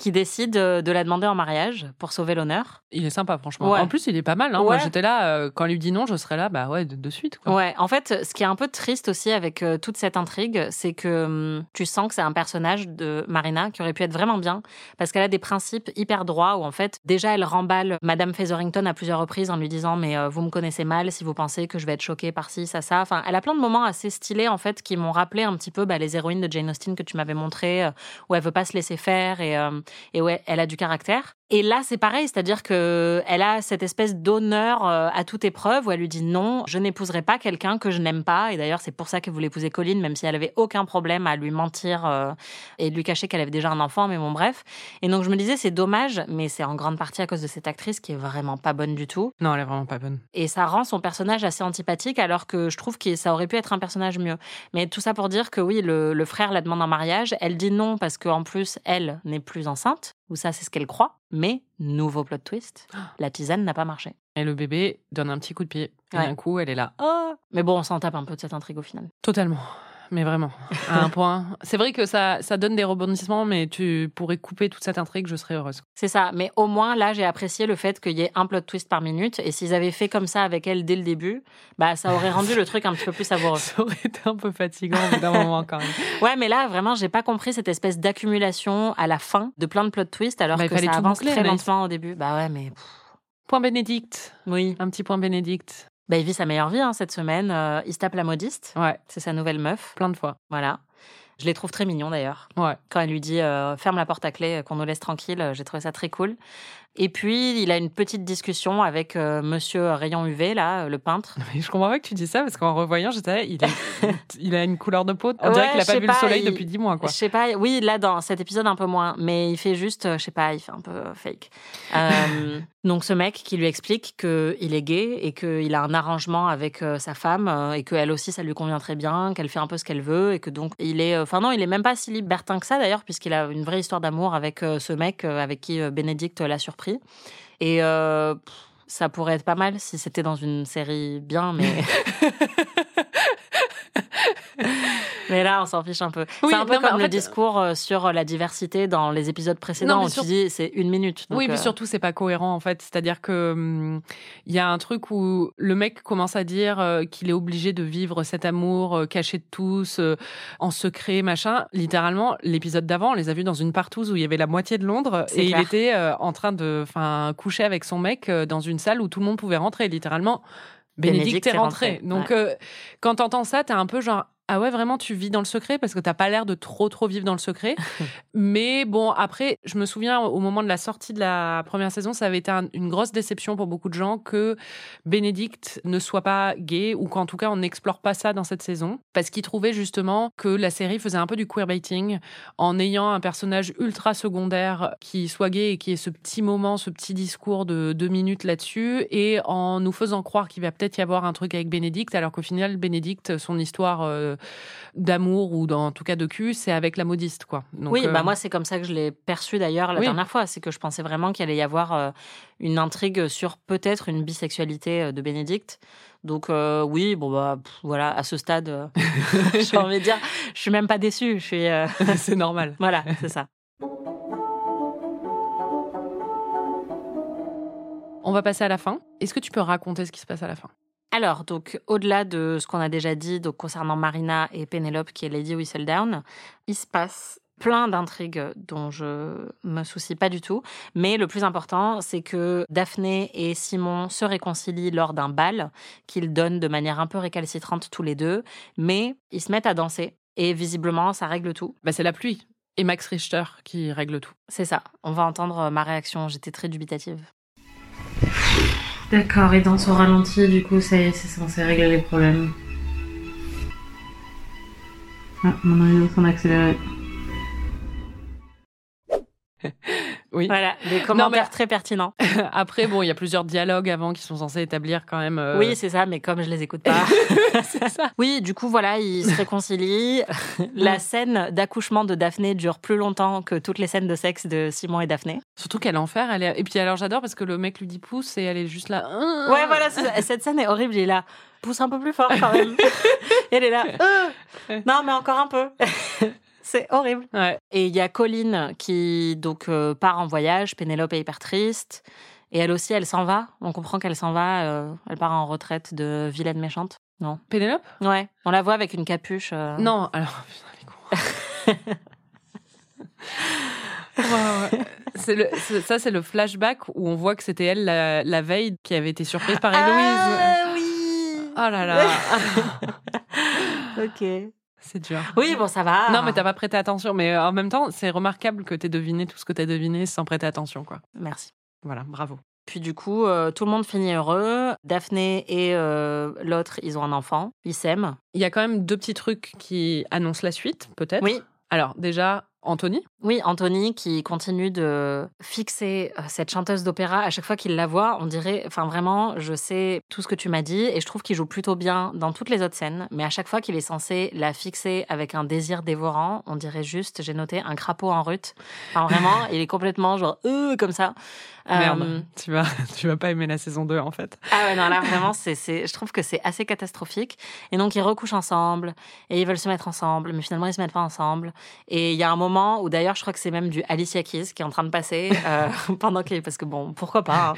qui décide euh, de la demander en mariage pour sauver l'honneur. Il est sympa, franchement. Ouais. En plus, il est pas mal. Hein. Moi, j'étais là, euh, quand il lui dit non, je serais là, bah ouais, de, de suite. Quoi. Ouais, en fait, ce qui est un peu triste aussi avec euh, toute cette intrigue, c'est que hum, tu sens que c'est un personnage de Marina qui aurait pu être vraiment bien, parce qu'elle a des principes hyper droits où en fait, déjà, elle remballe Madame Featherington à plusieurs reprises en lui disant mais euh, vous me connaissez mal si vous pensez que je vais être choquée par ci, ça, ça. Enfin, elle a plein de moments assez stylés en fait qui m'ont rappelé un petit peu bah, les héroïnes de Jane Austen que tu m'avais montré, euh, où elle veut pas se laisser faire et et ouais, elle a du caractère. Et là, c'est pareil, c'est-à-dire que elle a cette espèce d'honneur euh, à toute épreuve où elle lui dit non, je n'épouserai pas quelqu'un que je n'aime pas. Et d'ailleurs, c'est pour ça qu'elle voulait épouser Colin, même si elle avait aucun problème à lui mentir euh, et lui cacher qu'elle avait déjà un enfant. Mais bon, bref. Et donc, je me disais, c'est dommage, mais c'est en grande partie à cause de cette actrice qui est vraiment pas bonne du tout. Non, elle est vraiment pas bonne. Et ça rend son personnage assez antipathique, alors que je trouve que ça aurait pu être un personnage mieux. Mais tout ça pour dire que oui, le, le frère la demande en mariage. Elle dit non parce qu'en plus, elle n'est plus enceinte, ou ça, c'est ce qu'elle croit. Mais, nouveau plot twist, la tisane n'a pas marché. Et le bébé donne un petit coup de pied. Et Ouais. d'un coup, elle est là. Oh Mais bon, on s'en tape un peu de cette intrigue au final. Totalement. Mais vraiment, à un point. C'est vrai que ça, ça donne des rebondissements, mais tu pourrais couper toute cette intrigue, je serais heureuse. C'est ça. Mais au moins, là, j'ai apprécié le fait qu'il y ait un plot twist par minute. Et s'ils avaient fait comme ça avec elle dès le début, bah, ça aurait rendu le truc un petit peu plus savoureux. Ça aurait été un peu fatigant au bout d'un moment quand même. Ouais, mais là, vraiment, j'ai pas compris cette espèce d'accumulation à la fin de plein de plot twists alors Bah, que ça avance boucler, très lentement au début. Bah ouais, mais Point Bénédicte. oui. Un petit point Bénédicte. Bah, il vit sa meilleure vie hein, cette semaine. Euh, il se tape la modiste. Ouais, C'est sa nouvelle meuf. plein de fois. Voilà. Je les trouve très mignons d'ailleurs. Ouais. Quand elle lui dit euh, ferme la porte à clé, euh, qu'on nous laisse tranquille, j'ai trouvé ça très cool. Et puis, il a une petite discussion avec euh, monsieur Rayon UV, là, euh, le peintre. Mais je comprends pas que tu dis ça parce qu'en revoyant, j'étais il, il a une couleur de peau. On Ouais, dirait qu'il a pas vu pas, le soleil il- depuis dix mois, quoi. Je sais pas, oui, là, dans cet épisode, un peu moins. Mais il fait juste, euh, je sais pas, il fait un peu euh, fake. Euh, donc, ce mec qui lui explique qu'il est gay et qu'il a un arrangement avec euh, sa femme et qu'elle aussi, ça lui convient très bien, qu'elle fait un peu ce qu'elle veut et que donc, il est. Enfin, non, il est même pas si libertin que ça d'ailleurs, puisqu'il a une vraie histoire d'amour avec ce mec avec qui Bénédicte l'a surpris. Et. euh, ça pourrait être pas mal si c'était dans une série bien, mais. mais là, on s'en fiche un peu. Oui, c'est un peu non, comme le fait- discours euh, sur la diversité dans les épisodes précédents Non, sur- tu dis c'est une minute. donc, oui, mais euh, surtout, c'est pas cohérent, en fait. C'est-à-dire que hum, il y a un truc où le mec commence à dire euh, qu'il est obligé de vivre cet amour euh, caché de tous, euh, en secret, machin. Littéralement, l'épisode d'avant, on les a vus dans une partouze où il y avait la moitié de Londres et clair. il était en train de, enfin, coucher avec son mec dans une salle où tout le monde pouvait rentrer. Littéralement, Bénédicte Bénédicte est est rentré. rentré, Donc, euh, quand t'entends ça, t'es un peu genre. Ah ouais, vraiment, tu vis dans le secret parce que t'as pas l'air de trop, trop vivre dans le secret. Mais bon, après, je me souviens au moment de la sortie de la première saison, ça avait été un- une grosse déception pour beaucoup de gens que Bénédicte ne soit pas gay ou qu'en tout cas on n'explore pas ça dans cette saison parce qu'ils trouvaient justement que la série faisait un peu du queerbaiting en ayant un personnage ultra secondaire qui soit gay et qui ait ce petit moment, ce petit discours de deux minutes là-dessus et en nous faisant croire qu'il va peut-être y avoir un truc avec Bénédicte alors qu'au final, Bénédicte, son histoire euh, d'amour ou dans, en tout cas de cul, c'est avec la modiste quoi. Donc, oui, euh, bah moi c'est comme ça que je l'ai perçu d'ailleurs la Oui. dernière fois, c'est que je pensais vraiment qu'il allait y avoir euh, une intrigue sur peut-être une bisexualité euh, de Bénédicte. Donc euh, oui, bon bah pff, voilà, à ce stade, euh, j'ai envie de dire, je suis même pas déçue, je suis euh, c'est normal. voilà, c'est ça. On va passer à la fin. Est-ce que tu peux raconter ce qui se passe à la fin? Alors, donc, au-delà de ce qu'on a déjà dit donc, concernant Marina et Penelope, qui est Lady Whistledown, il se passe plein d'intrigues dont je me soucie pas du tout. Mais le plus important, c'est que Daphné et Simon se réconcilient lors d'un bal qu'ils donnent de manière un peu récalcitrante tous les deux. Mais ils se mettent à danser. Et visiblement, ça règle tout. bah, C'est la pluie. Et Max Richter qui règle tout. C'est ça. On va entendre ma réaction. J'étais très dubitative. D'accord, et dans son ralenti, du coup, ça y est, c'est censé régler les problèmes. Ah, mon avis, on accéléré. Oui. Voilà, des commentaires mais- très pertinents. Après, bon, il y a plusieurs dialogues avant qui sont censés établir quand même. euh, Oui, c'est ça, mais comme je les écoute pas. c'est ça. Oui, du coup, voilà, ils se réconcilient. La scène d'accouchement de Daphné dure plus longtemps que toutes les scènes de sexe de Simon et Daphné. Surtout quel enfer. Elle est... Et puis alors, j'adore parce que le mec lui dit pousse et elle est juste là. Ouais, voilà, cette scène est horrible. Il est là, pousse un peu plus fort quand même. Elle est là, Euh. non, mais encore un peu. C'est horrible. Ouais. Et il y a Colline qui donc euh, part en voyage. Pénélope est hyper triste. Et elle aussi, elle s'en va. On comprend qu'elle s'en va. euh, elle part en retraite de vilaine méchante. Non. Pénélope? Ouais. On la voit avec une capuche. euh. Non, alors, putain, les cons. Ouais, ouais. C'est le- c'est- ça, c'est le flashback où on voit que c'était elle la, la veille qui avait été surprise par Héloïse. Ah oui. Oh là là, ok. C'est dur. Oui, bon, ça va. Non, mais t'as pas prêté attention. Mais en même temps, c'est remarquable que t'aies deviné tout ce que t'as deviné sans prêter attention, quoi. Merci. Voilà, bravo. Puis du coup, euh, tout le monde finit heureux. Daphné et euh, l'autre, ils ont un enfant. Ils s'aiment. Il y a quand même deux petits trucs qui annoncent la suite, peut-être. Oui. Alors, déjà, Anthony? Oui, Anthony qui continue de fixer euh, cette chanteuse d'opéra à chaque fois qu'il la voit, on dirait, enfin vraiment, je sais tout ce que tu m'as dit et je trouve qu'il joue plutôt bien dans toutes les autres scènes, mais à chaque fois qu'il est censé la fixer avec un désir dévorant, on dirait juste, j'ai noté un crapaud en rut. Enfin vraiment, il est complètement genre euh, comme ça. Merde, Euh, tu, vas, tu vas pas aimer la saison 2, en fait. ah ouais, non, là, vraiment, c'est, c'est, je trouve que c'est assez catastrophique. Et donc, ils recouchent ensemble, et ils veulent se mettre ensemble, mais finalement, ils se mettent pas ensemble. Et il y a un moment où, d'ailleurs, je crois que c'est même du Alicia Keys qui est en train de passer, euh, pendant qu'ils, parce que bon, pourquoi pas.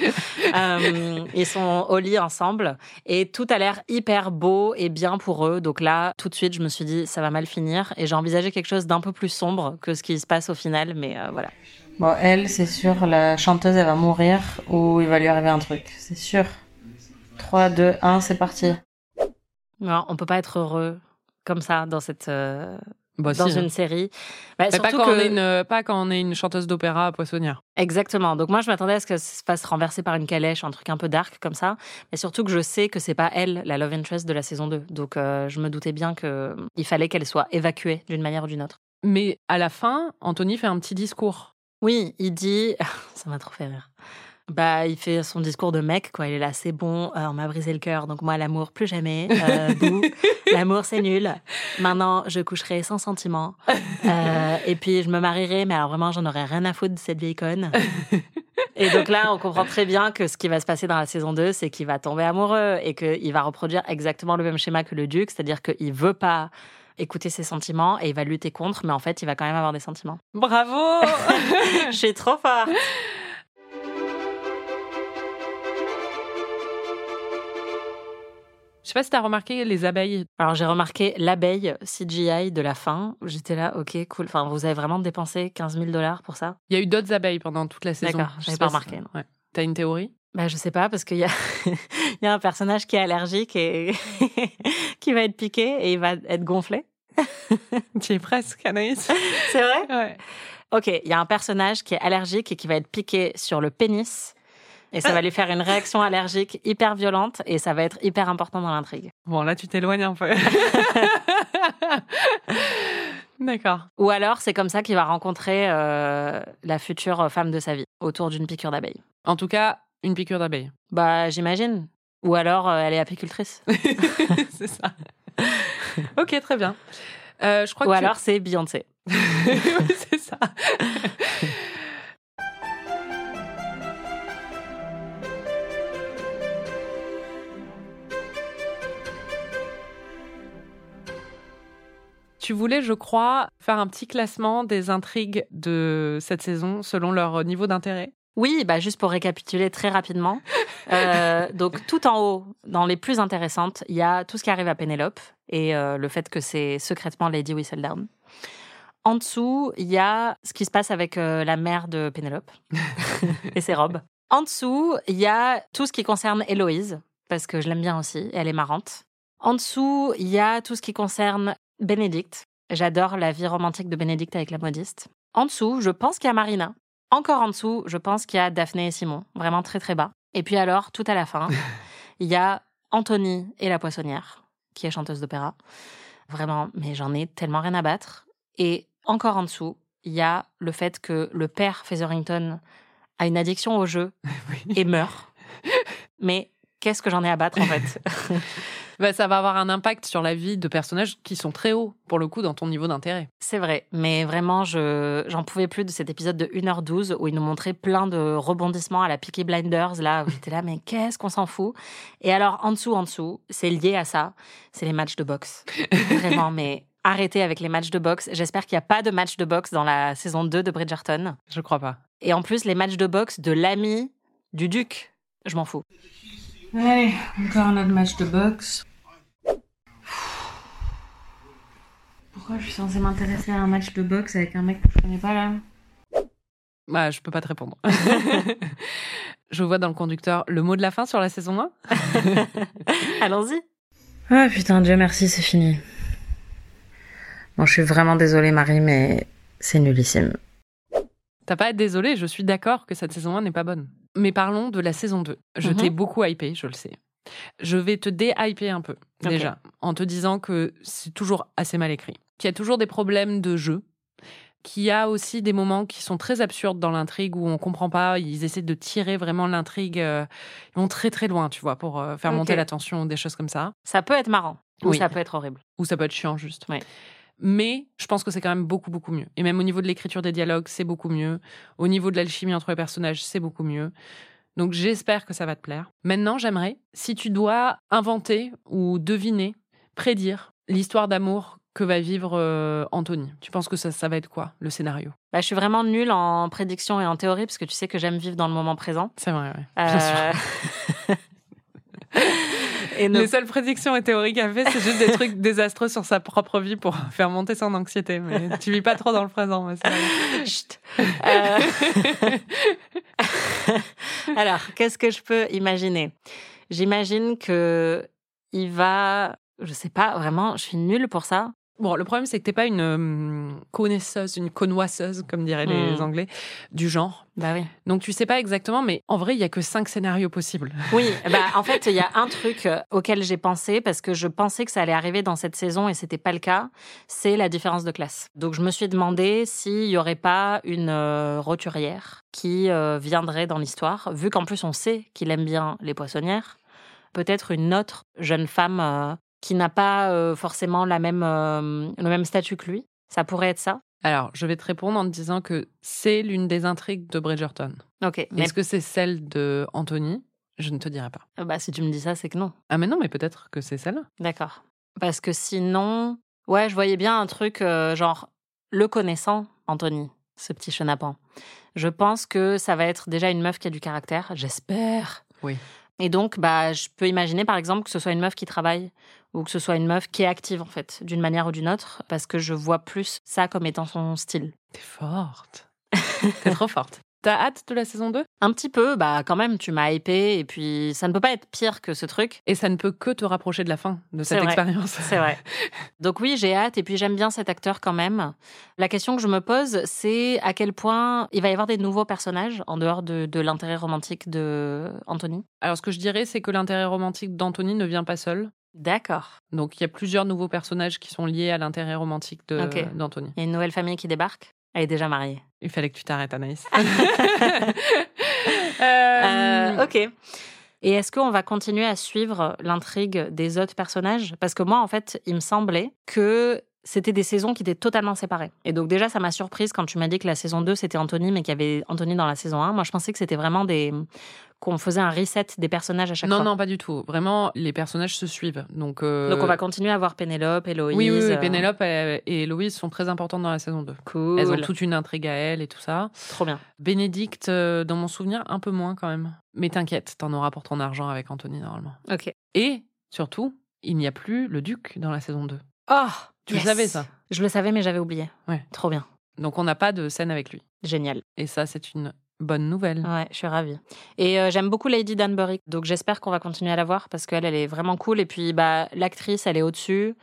hein. Euh, ils sont au lit ensemble, et tout a l'air hyper beau et bien pour eux. Donc là, tout de suite, je me suis dit, ça va mal finir, et j'ai envisagé quelque chose d'un peu plus sombre que ce qui se passe au final, mais euh, voilà. Bon, elle, c'est sûr, la chanteuse, elle va mourir ou il va lui arriver un truc. C'est sûr. 3, 2, 1, c'est parti. Non, on peut pas être heureux comme ça dans cette, euh, Bah, dans si, hein. une série. Bah, Mais pas quand, que- on est une, pas quand on est une chanteuse d'opéra poissonnière. Exactement. Donc moi, je m'attendais à ce que ça se fasse renverser par une calèche, un truc un peu dark comme ça. Mais surtout que je sais que c'est pas elle, la love interest de la saison 2. Donc euh, je me doutais bien que il fallait qu'elle soit évacuée d'une manière ou d'une autre. Mais à la fin, Anthony fait un petit discours. Oui, il dit... ça m'a trop fait rire. Bah, il fait son discours de mec, quoi. Il est là, c'est bon, euh, on m'a brisé le cœur, donc moi, l'amour, plus jamais. Euh, bouh. l'amour, c'est nul. Maintenant, je coucherai sans sentiment. Euh, et puis, je me marierai, mais alors vraiment, j'en aurais rien à foutre de cette vieille conne. Et donc là, on comprend très bien que ce qui va se passer dans la saison 2, c'est qu'il va tomber amoureux et qu'il va reproduire exactement le même schéma que le duc, c'est-à-dire qu'il veut pas écouter ses sentiments et il va lutter contre, mais en fait, il va quand même avoir des sentiments. Bravo Je suis trop forte sais pas si t'as remarqué les abeilles. Alors j'ai remarqué l'abeille CGI de la fin. J'étais là, ok, cool. Enfin, vous avez vraiment dépensé 15 000 dollars pour ça? Il y a eu d'autres abeilles pendant toute la saison. D'accord, Je j'avais pas si- remarqué, non. Ouais. T'as une théorie? Bah je sais pas parce qu'il y a il y a un personnage qui est allergique et qui va être piqué et il va être gonflé. Tu es presque, Anaïs. C'est vrai? Ouais. Ok, il y a un personnage qui est allergique et qui va être piqué sur le pénis. Et ça va lui faire une réaction allergique hyper violente et ça va être hyper important dans l'intrigue. Bon, là, tu t'éloignes un peu. D'accord. Ou alors, c'est comme ça qu'il va rencontrer euh, la future femme de sa vie, autour d'une piqûre d'abeille. En tout cas, une piqûre d'abeille. Bah, j'imagine. Ou alors, euh, elle est apicultrice. c'est ça. ok, très bien. Euh, je crois Ou que tu- alors, c'est Beyoncé. Oui, c'est ça. Tu voulais, je crois, faire un petit classement des intrigues de cette saison selon leur niveau d'intérêt? Oui, bah, juste pour récapituler très rapidement. Euh, donc, tout en haut, dans les plus intéressantes, il y a tout ce qui arrive à Pénélope et euh, le fait que c'est secrètement Lady Whistledown. En dessous, il y a ce qui se passe avec euh, la mère de Pénélope et ses robes. En dessous, il y a tout ce qui concerne Héloïse, parce que je l'aime bien aussi, elle est marrante. En dessous, il y a tout ce qui concerne Bénédicte. J'adore la vie romantique de Bénédicte avec la modiste. En dessous, je pense qu'il y a Marina. Encore en dessous, je pense qu'il y a Daphné et Simon, vraiment très très bas. Et puis alors, tout à la fin, il y a Anthony et la poissonnière, qui est chanteuse d'opéra. Vraiment, mais j'en ai tellement rien à battre. Et encore en dessous, il y a le fait que le père Featherington a une addiction au jeu Oui. et meurt. Mais qu'est-ce que j'en ai à battre en fait? Bah, ça va avoir un impact sur la vie de personnages qui sont très hauts, pour le coup, dans ton niveau d'intérêt. C'est vrai, mais vraiment, je j'en pouvais plus de cet épisode de 1h12 où il nous montrait plein de rebondissements à la Peaky Blinders, là, où j'étais là, mais qu'est-ce qu'on s'en fout? Et alors, en dessous, en dessous, c'est lié à ça, c'est les matchs de boxe. Vraiment, mais arrêter avec les matchs de boxe. J'espère qu'il n'y a pas de match de boxe dans la saison 2 de Bridgerton. Je crois pas. Et en plus, les matchs de boxe de l'ami du duc, je m'en fous. Allez, encore un autre match de boxe. Pourquoi je suis censée m'intéresser à un match de boxe avec un mec que je connais pas là? Bah, je peux pas te répondre. je vois dans le conducteur le mot de la fin sur la saison 1. Allons-y. Ah putain, Dieu merci, c'est fini. Bon, je suis vraiment désolée, Marie, mais c'est nullissime. T'as pas à être désolé, je suis d'accord que cette saison 1 n'est pas bonne. Mais parlons de la saison 2. Je Mhm. t'ai beaucoup hypé, je le sais. Je vais te dé-hyper un peu, déjà, en te disant que c'est toujours assez mal écrit, qu'il y a toujours des problèmes de jeu, qu'il y a aussi des moments qui sont très absurdes dans l'intrigue où on comprend pas, ils essaient de tirer vraiment l'intrigue, euh, ils vont très très loin, tu vois, pour euh, faire monter la tension, des choses comme ça. Ça peut être marrant ou Oui. ça peut être horrible. Ou ça peut être chiant juste. Ouais. Mais je pense que c'est quand même beaucoup, beaucoup mieux. Et même au niveau de l'écriture des dialogues, c'est beaucoup mieux. Au niveau de l'alchimie entre les personnages, c'est beaucoup mieux. Donc j'espère que ça va te plaire. Maintenant, j'aimerais, si tu dois inventer ou deviner, prédire l'histoire d'amour que va vivre euh, Anthony, tu penses que ça, ça va être quoi, le scénario? Bah, je suis vraiment nulle en prédiction et en théorie parce que tu sais que j'aime vivre dans le moment présent. C'est vrai, ouais. Bien sûr. Et nos- Les seules prédictions et théories qu'elle fait, c'est juste des trucs désastreux sur sa propre vie pour faire monter son anxiété. Mais tu vis pas trop dans le présent, mais. Chut. Euh, Alors, qu'est-ce que je peux imaginer? J'imagine que il va, je sais pas vraiment, je suis nulle pour ça. Bon, le problème, c'est que t'es pas une euh, connaisseuse, une connoisseuse, comme diraient les Hmm. Anglais, du genre. Bah oui. Donc, tu sais pas exactement, mais en vrai, il y a que cinq scénarios possibles. Oui, bah en fait, il y a un truc euh, auquel j'ai pensé parce que je pensais que ça allait arriver dans cette saison et c'était pas le cas, c'est la différence de classe. Donc je me suis demandé s'il y aurait pas une euh, roturière qui euh, viendrait dans l'histoire, vu qu'en plus on sait qu'il aime bien les poissonnières, peut-être une autre jeune femme euh, qui n'a pas euh, forcément la même euh, le même statut que lui. Ça pourrait être ça. Alors, je vais te répondre en te disant que c'est l'une des intrigues de Bridgerton. Ok. Mais Est-ce que c'est celle de Anthony? Je ne te dirai pas. bah si tu me dis ça, c'est que non. Ah, mais non, mais peut-être que c'est celle. D'accord. Parce que sinon, ouais, je voyais bien un truc euh, genre le connaissant, Anthony, ce petit chenapan. Je pense que ça va être déjà une meuf qui a du caractère, j'espère. Oui. Et donc, bah, je peux imaginer par exemple que ce soit une meuf qui travaille ou que ce soit une meuf qui est active en fait, d'une manière ou d'une autre, parce que je vois plus ça comme étant son style. T'es forte. T'es trop forte. T'as hâte de la saison 2 Un petit peu, bah quand même, tu m'as hypé et puis ça ne peut pas être pire que ce truc. Et ça ne peut que te rapprocher de la fin de cette vrai. expérience. C'est vrai. Donc oui, j'ai hâte et puis j'aime bien cet acteur quand même. La question que je me pose, c'est à quel point il va y avoir des nouveaux personnages en dehors de, de l'intérêt romantique de Anthony? Alors, ce que je dirais, c'est que l'intérêt romantique d'Anthony ne vient pas seul. D'accord. Donc, il y a plusieurs nouveaux personnages qui sont liés à l'intérêt romantique d'Anthony. Il y a une nouvelle famille qui débarque. Elle est déjà mariée. Il fallait que tu t'arrêtes, Anaïs. Euh, Euh, ok. Et est-ce qu'on va continuer à suivre l'intrigue des autres personnages? Parce que moi, en fait, il me semblait que c'était des saisons qui étaient totalement séparées. Et donc déjà, ça m'a surprise quand tu m'as dit que la saison 2, c'était Anthony, mais qu'il y avait Anthony dans la saison 1. Moi, je pensais que c'était vraiment des... qu'on faisait un reset des personnages à chaque Non, fois. non, pas du tout. Vraiment, les personnages se suivent. Donc, euh, Donc on va continuer à voir Pénélope, Héloïse. Oui, oui, oui, euh, Pénélope et et Héloïse sont très importantes dans la saison 2. Cool. Elles ont toute une intrigue à elles et tout ça. Trop bien. Bénédicte, euh, dans mon souvenir, un peu moins quand même. Mais t'inquiète, t'en auras pour ton argent avec Anthony normalement. Ok. Et surtout, il n'y a plus le duc dans la saison 2. Oh Tu le savais, ça? Je le savais, mais j'avais oublié. Ouais. Trop bien. Donc on n'a pas de scène avec lui. Génial. Et ça, c'est une bonne nouvelle. Ouais, je suis ravie. Et euh, j'aime beaucoup Lady Danbury, donc j'espère qu'on va continuer à la voir parce qu'elle, elle est vraiment cool. Et puis, bah, l'actrice, elle est au-dessus.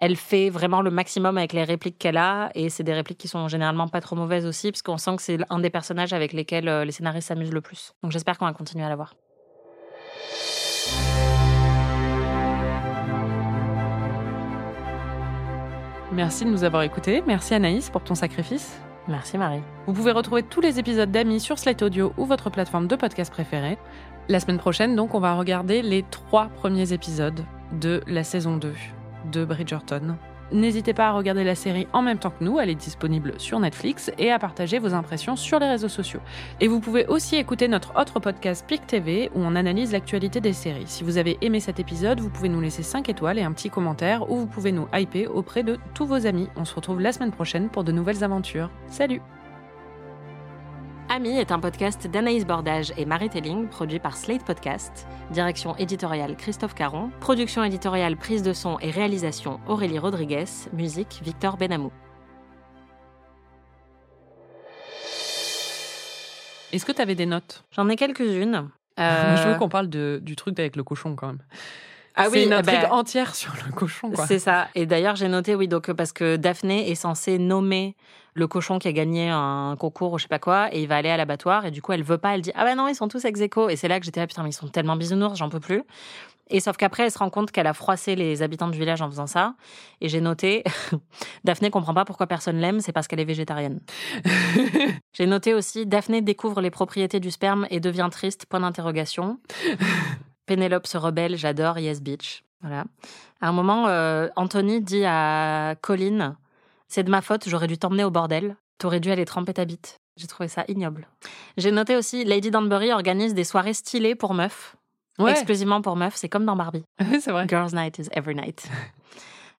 Elle fait vraiment le maximum avec les répliques qu'elle a. Et c'est des répliques qui sont généralement pas trop mauvaises aussi, parce qu'on sent que c'est un des personnages avec lesquels euh, les scénaristes s'amusent le plus. Donc j'espère qu'on va continuer à la voir. Merci de nous avoir écoutés. Merci Anaïs pour ton sacrifice. Merci Marie. Vous pouvez retrouver tous les épisodes d'Amis sur Slate Audio ou votre plateforme de podcast préférée. La semaine prochaine, donc, on va regarder les trois premiers épisodes de la saison 2 de Bridgerton. N'hésitez pas à regarder la série en même temps que nous, elle est disponible sur Netflix, et à partager vos impressions sur les réseaux sociaux. Et vous pouvez aussi écouter notre autre podcast PIC TV où on analyse l'actualité des séries. Si vous avez aimé cet épisode, vous pouvez nous laisser 5 étoiles et un petit commentaire, ou vous pouvez nous hyper auprès de tous vos amis. On se retrouve la semaine prochaine pour de nouvelles aventures. Salut Ami est un podcast d'Anaïs Bordage et Marie Telling, produit par Slate Podcast. Direction éditoriale Christophe Caron. Production éditoriale, prise de son et réalisation Aurélie Rodriguez. Musique Victor Benamou. Est-ce que tu avais des notes? J'en ai quelques-unes. Je veux qu'on parle de, du truc avec le cochon quand même. Ah C'est oui, une intrigue bah, entière sur le cochon. C'est ça. Et d'ailleurs, j'ai noté, oui, donc parce que Daphné est censée nommer le cochon qui a gagné un concours ou je sais pas quoi, et il va aller à l'abattoir, et du coup, elle veut pas, elle dit Ah bah non, ils sont tous ex aequo. Et c'est là que j'étais là, putain, mais ils sont tellement bisounours, j'en peux plus. Et sauf qu'après, elle se rend compte qu'elle a froissé les habitants du village en faisant ça. Et j'ai noté, Daphné comprend pas pourquoi personne l'aime, c'est parce qu'elle est végétarienne. j'ai noté aussi, Daphné découvre les propriétés du sperme et devient triste, point d'interrogation. Pénélope se rebelle, j'adore Yes Beach. Voilà. À un moment, euh, Anthony dit à Colin C'est de ma faute, j'aurais dû t'emmener au bordel. T'aurais dû aller tremper ta bite. J'ai trouvé ça ignoble. J'ai noté aussi Lady Danbury organise des soirées stylées pour meufs. Ouais, Exclusivement pour meufs, c'est comme dans Barbie. c'est vrai. Girls' night is every night.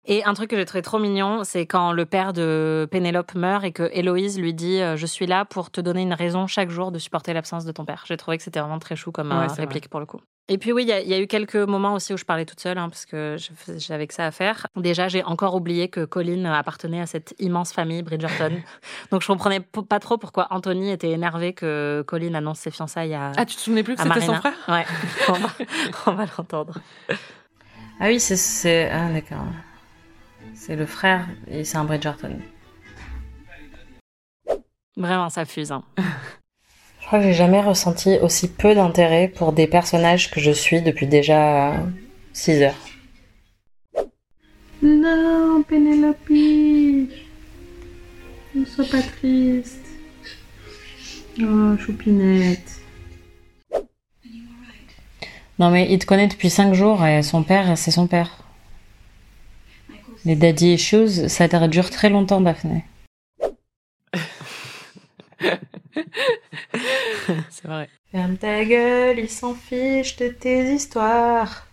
Et un truc que j'ai trouvé trop mignon, c'est quand le père de Pénélope meurt et que Héloïse lui dit euh, Je suis là pour te donner une raison chaque jour de supporter l'absence de ton père. J'ai trouvé que c'était vraiment très chou comme Ouais, euh, réplique pour le coup. Et puis oui, il y, a- il y a eu quelques moments aussi où je parlais toute seule, hein, parce que j'avais que ça à faire. Déjà, j'ai encore oublié que Colin appartenait à cette immense famille Bridgerton. Donc je comprenais pas trop pourquoi Anthony était énervé que Colin annonce ses fiançailles à, Ah, tu te souvenais plus que c'était son frère? Ouais, on va, va l'entendre. Ah oui, c'est. c'est- Ah d'accord. C'est le frère et c'est un Bridgerton. Vraiment, ça fuse. hein. Je crois que j'ai jamais ressenti aussi peu d'intérêt pour des personnages que je suis depuis déjà 6 heures. Non, Pénélope Ne sois pas triste. Oh, choupinette. Non mais il te connaît depuis 5 jours et son père, c'est son père. Les daddy issues, ça dure très longtemps, Daphné. C'est vrai. Ferme ta gueule, il s'en fiche de tes histoires.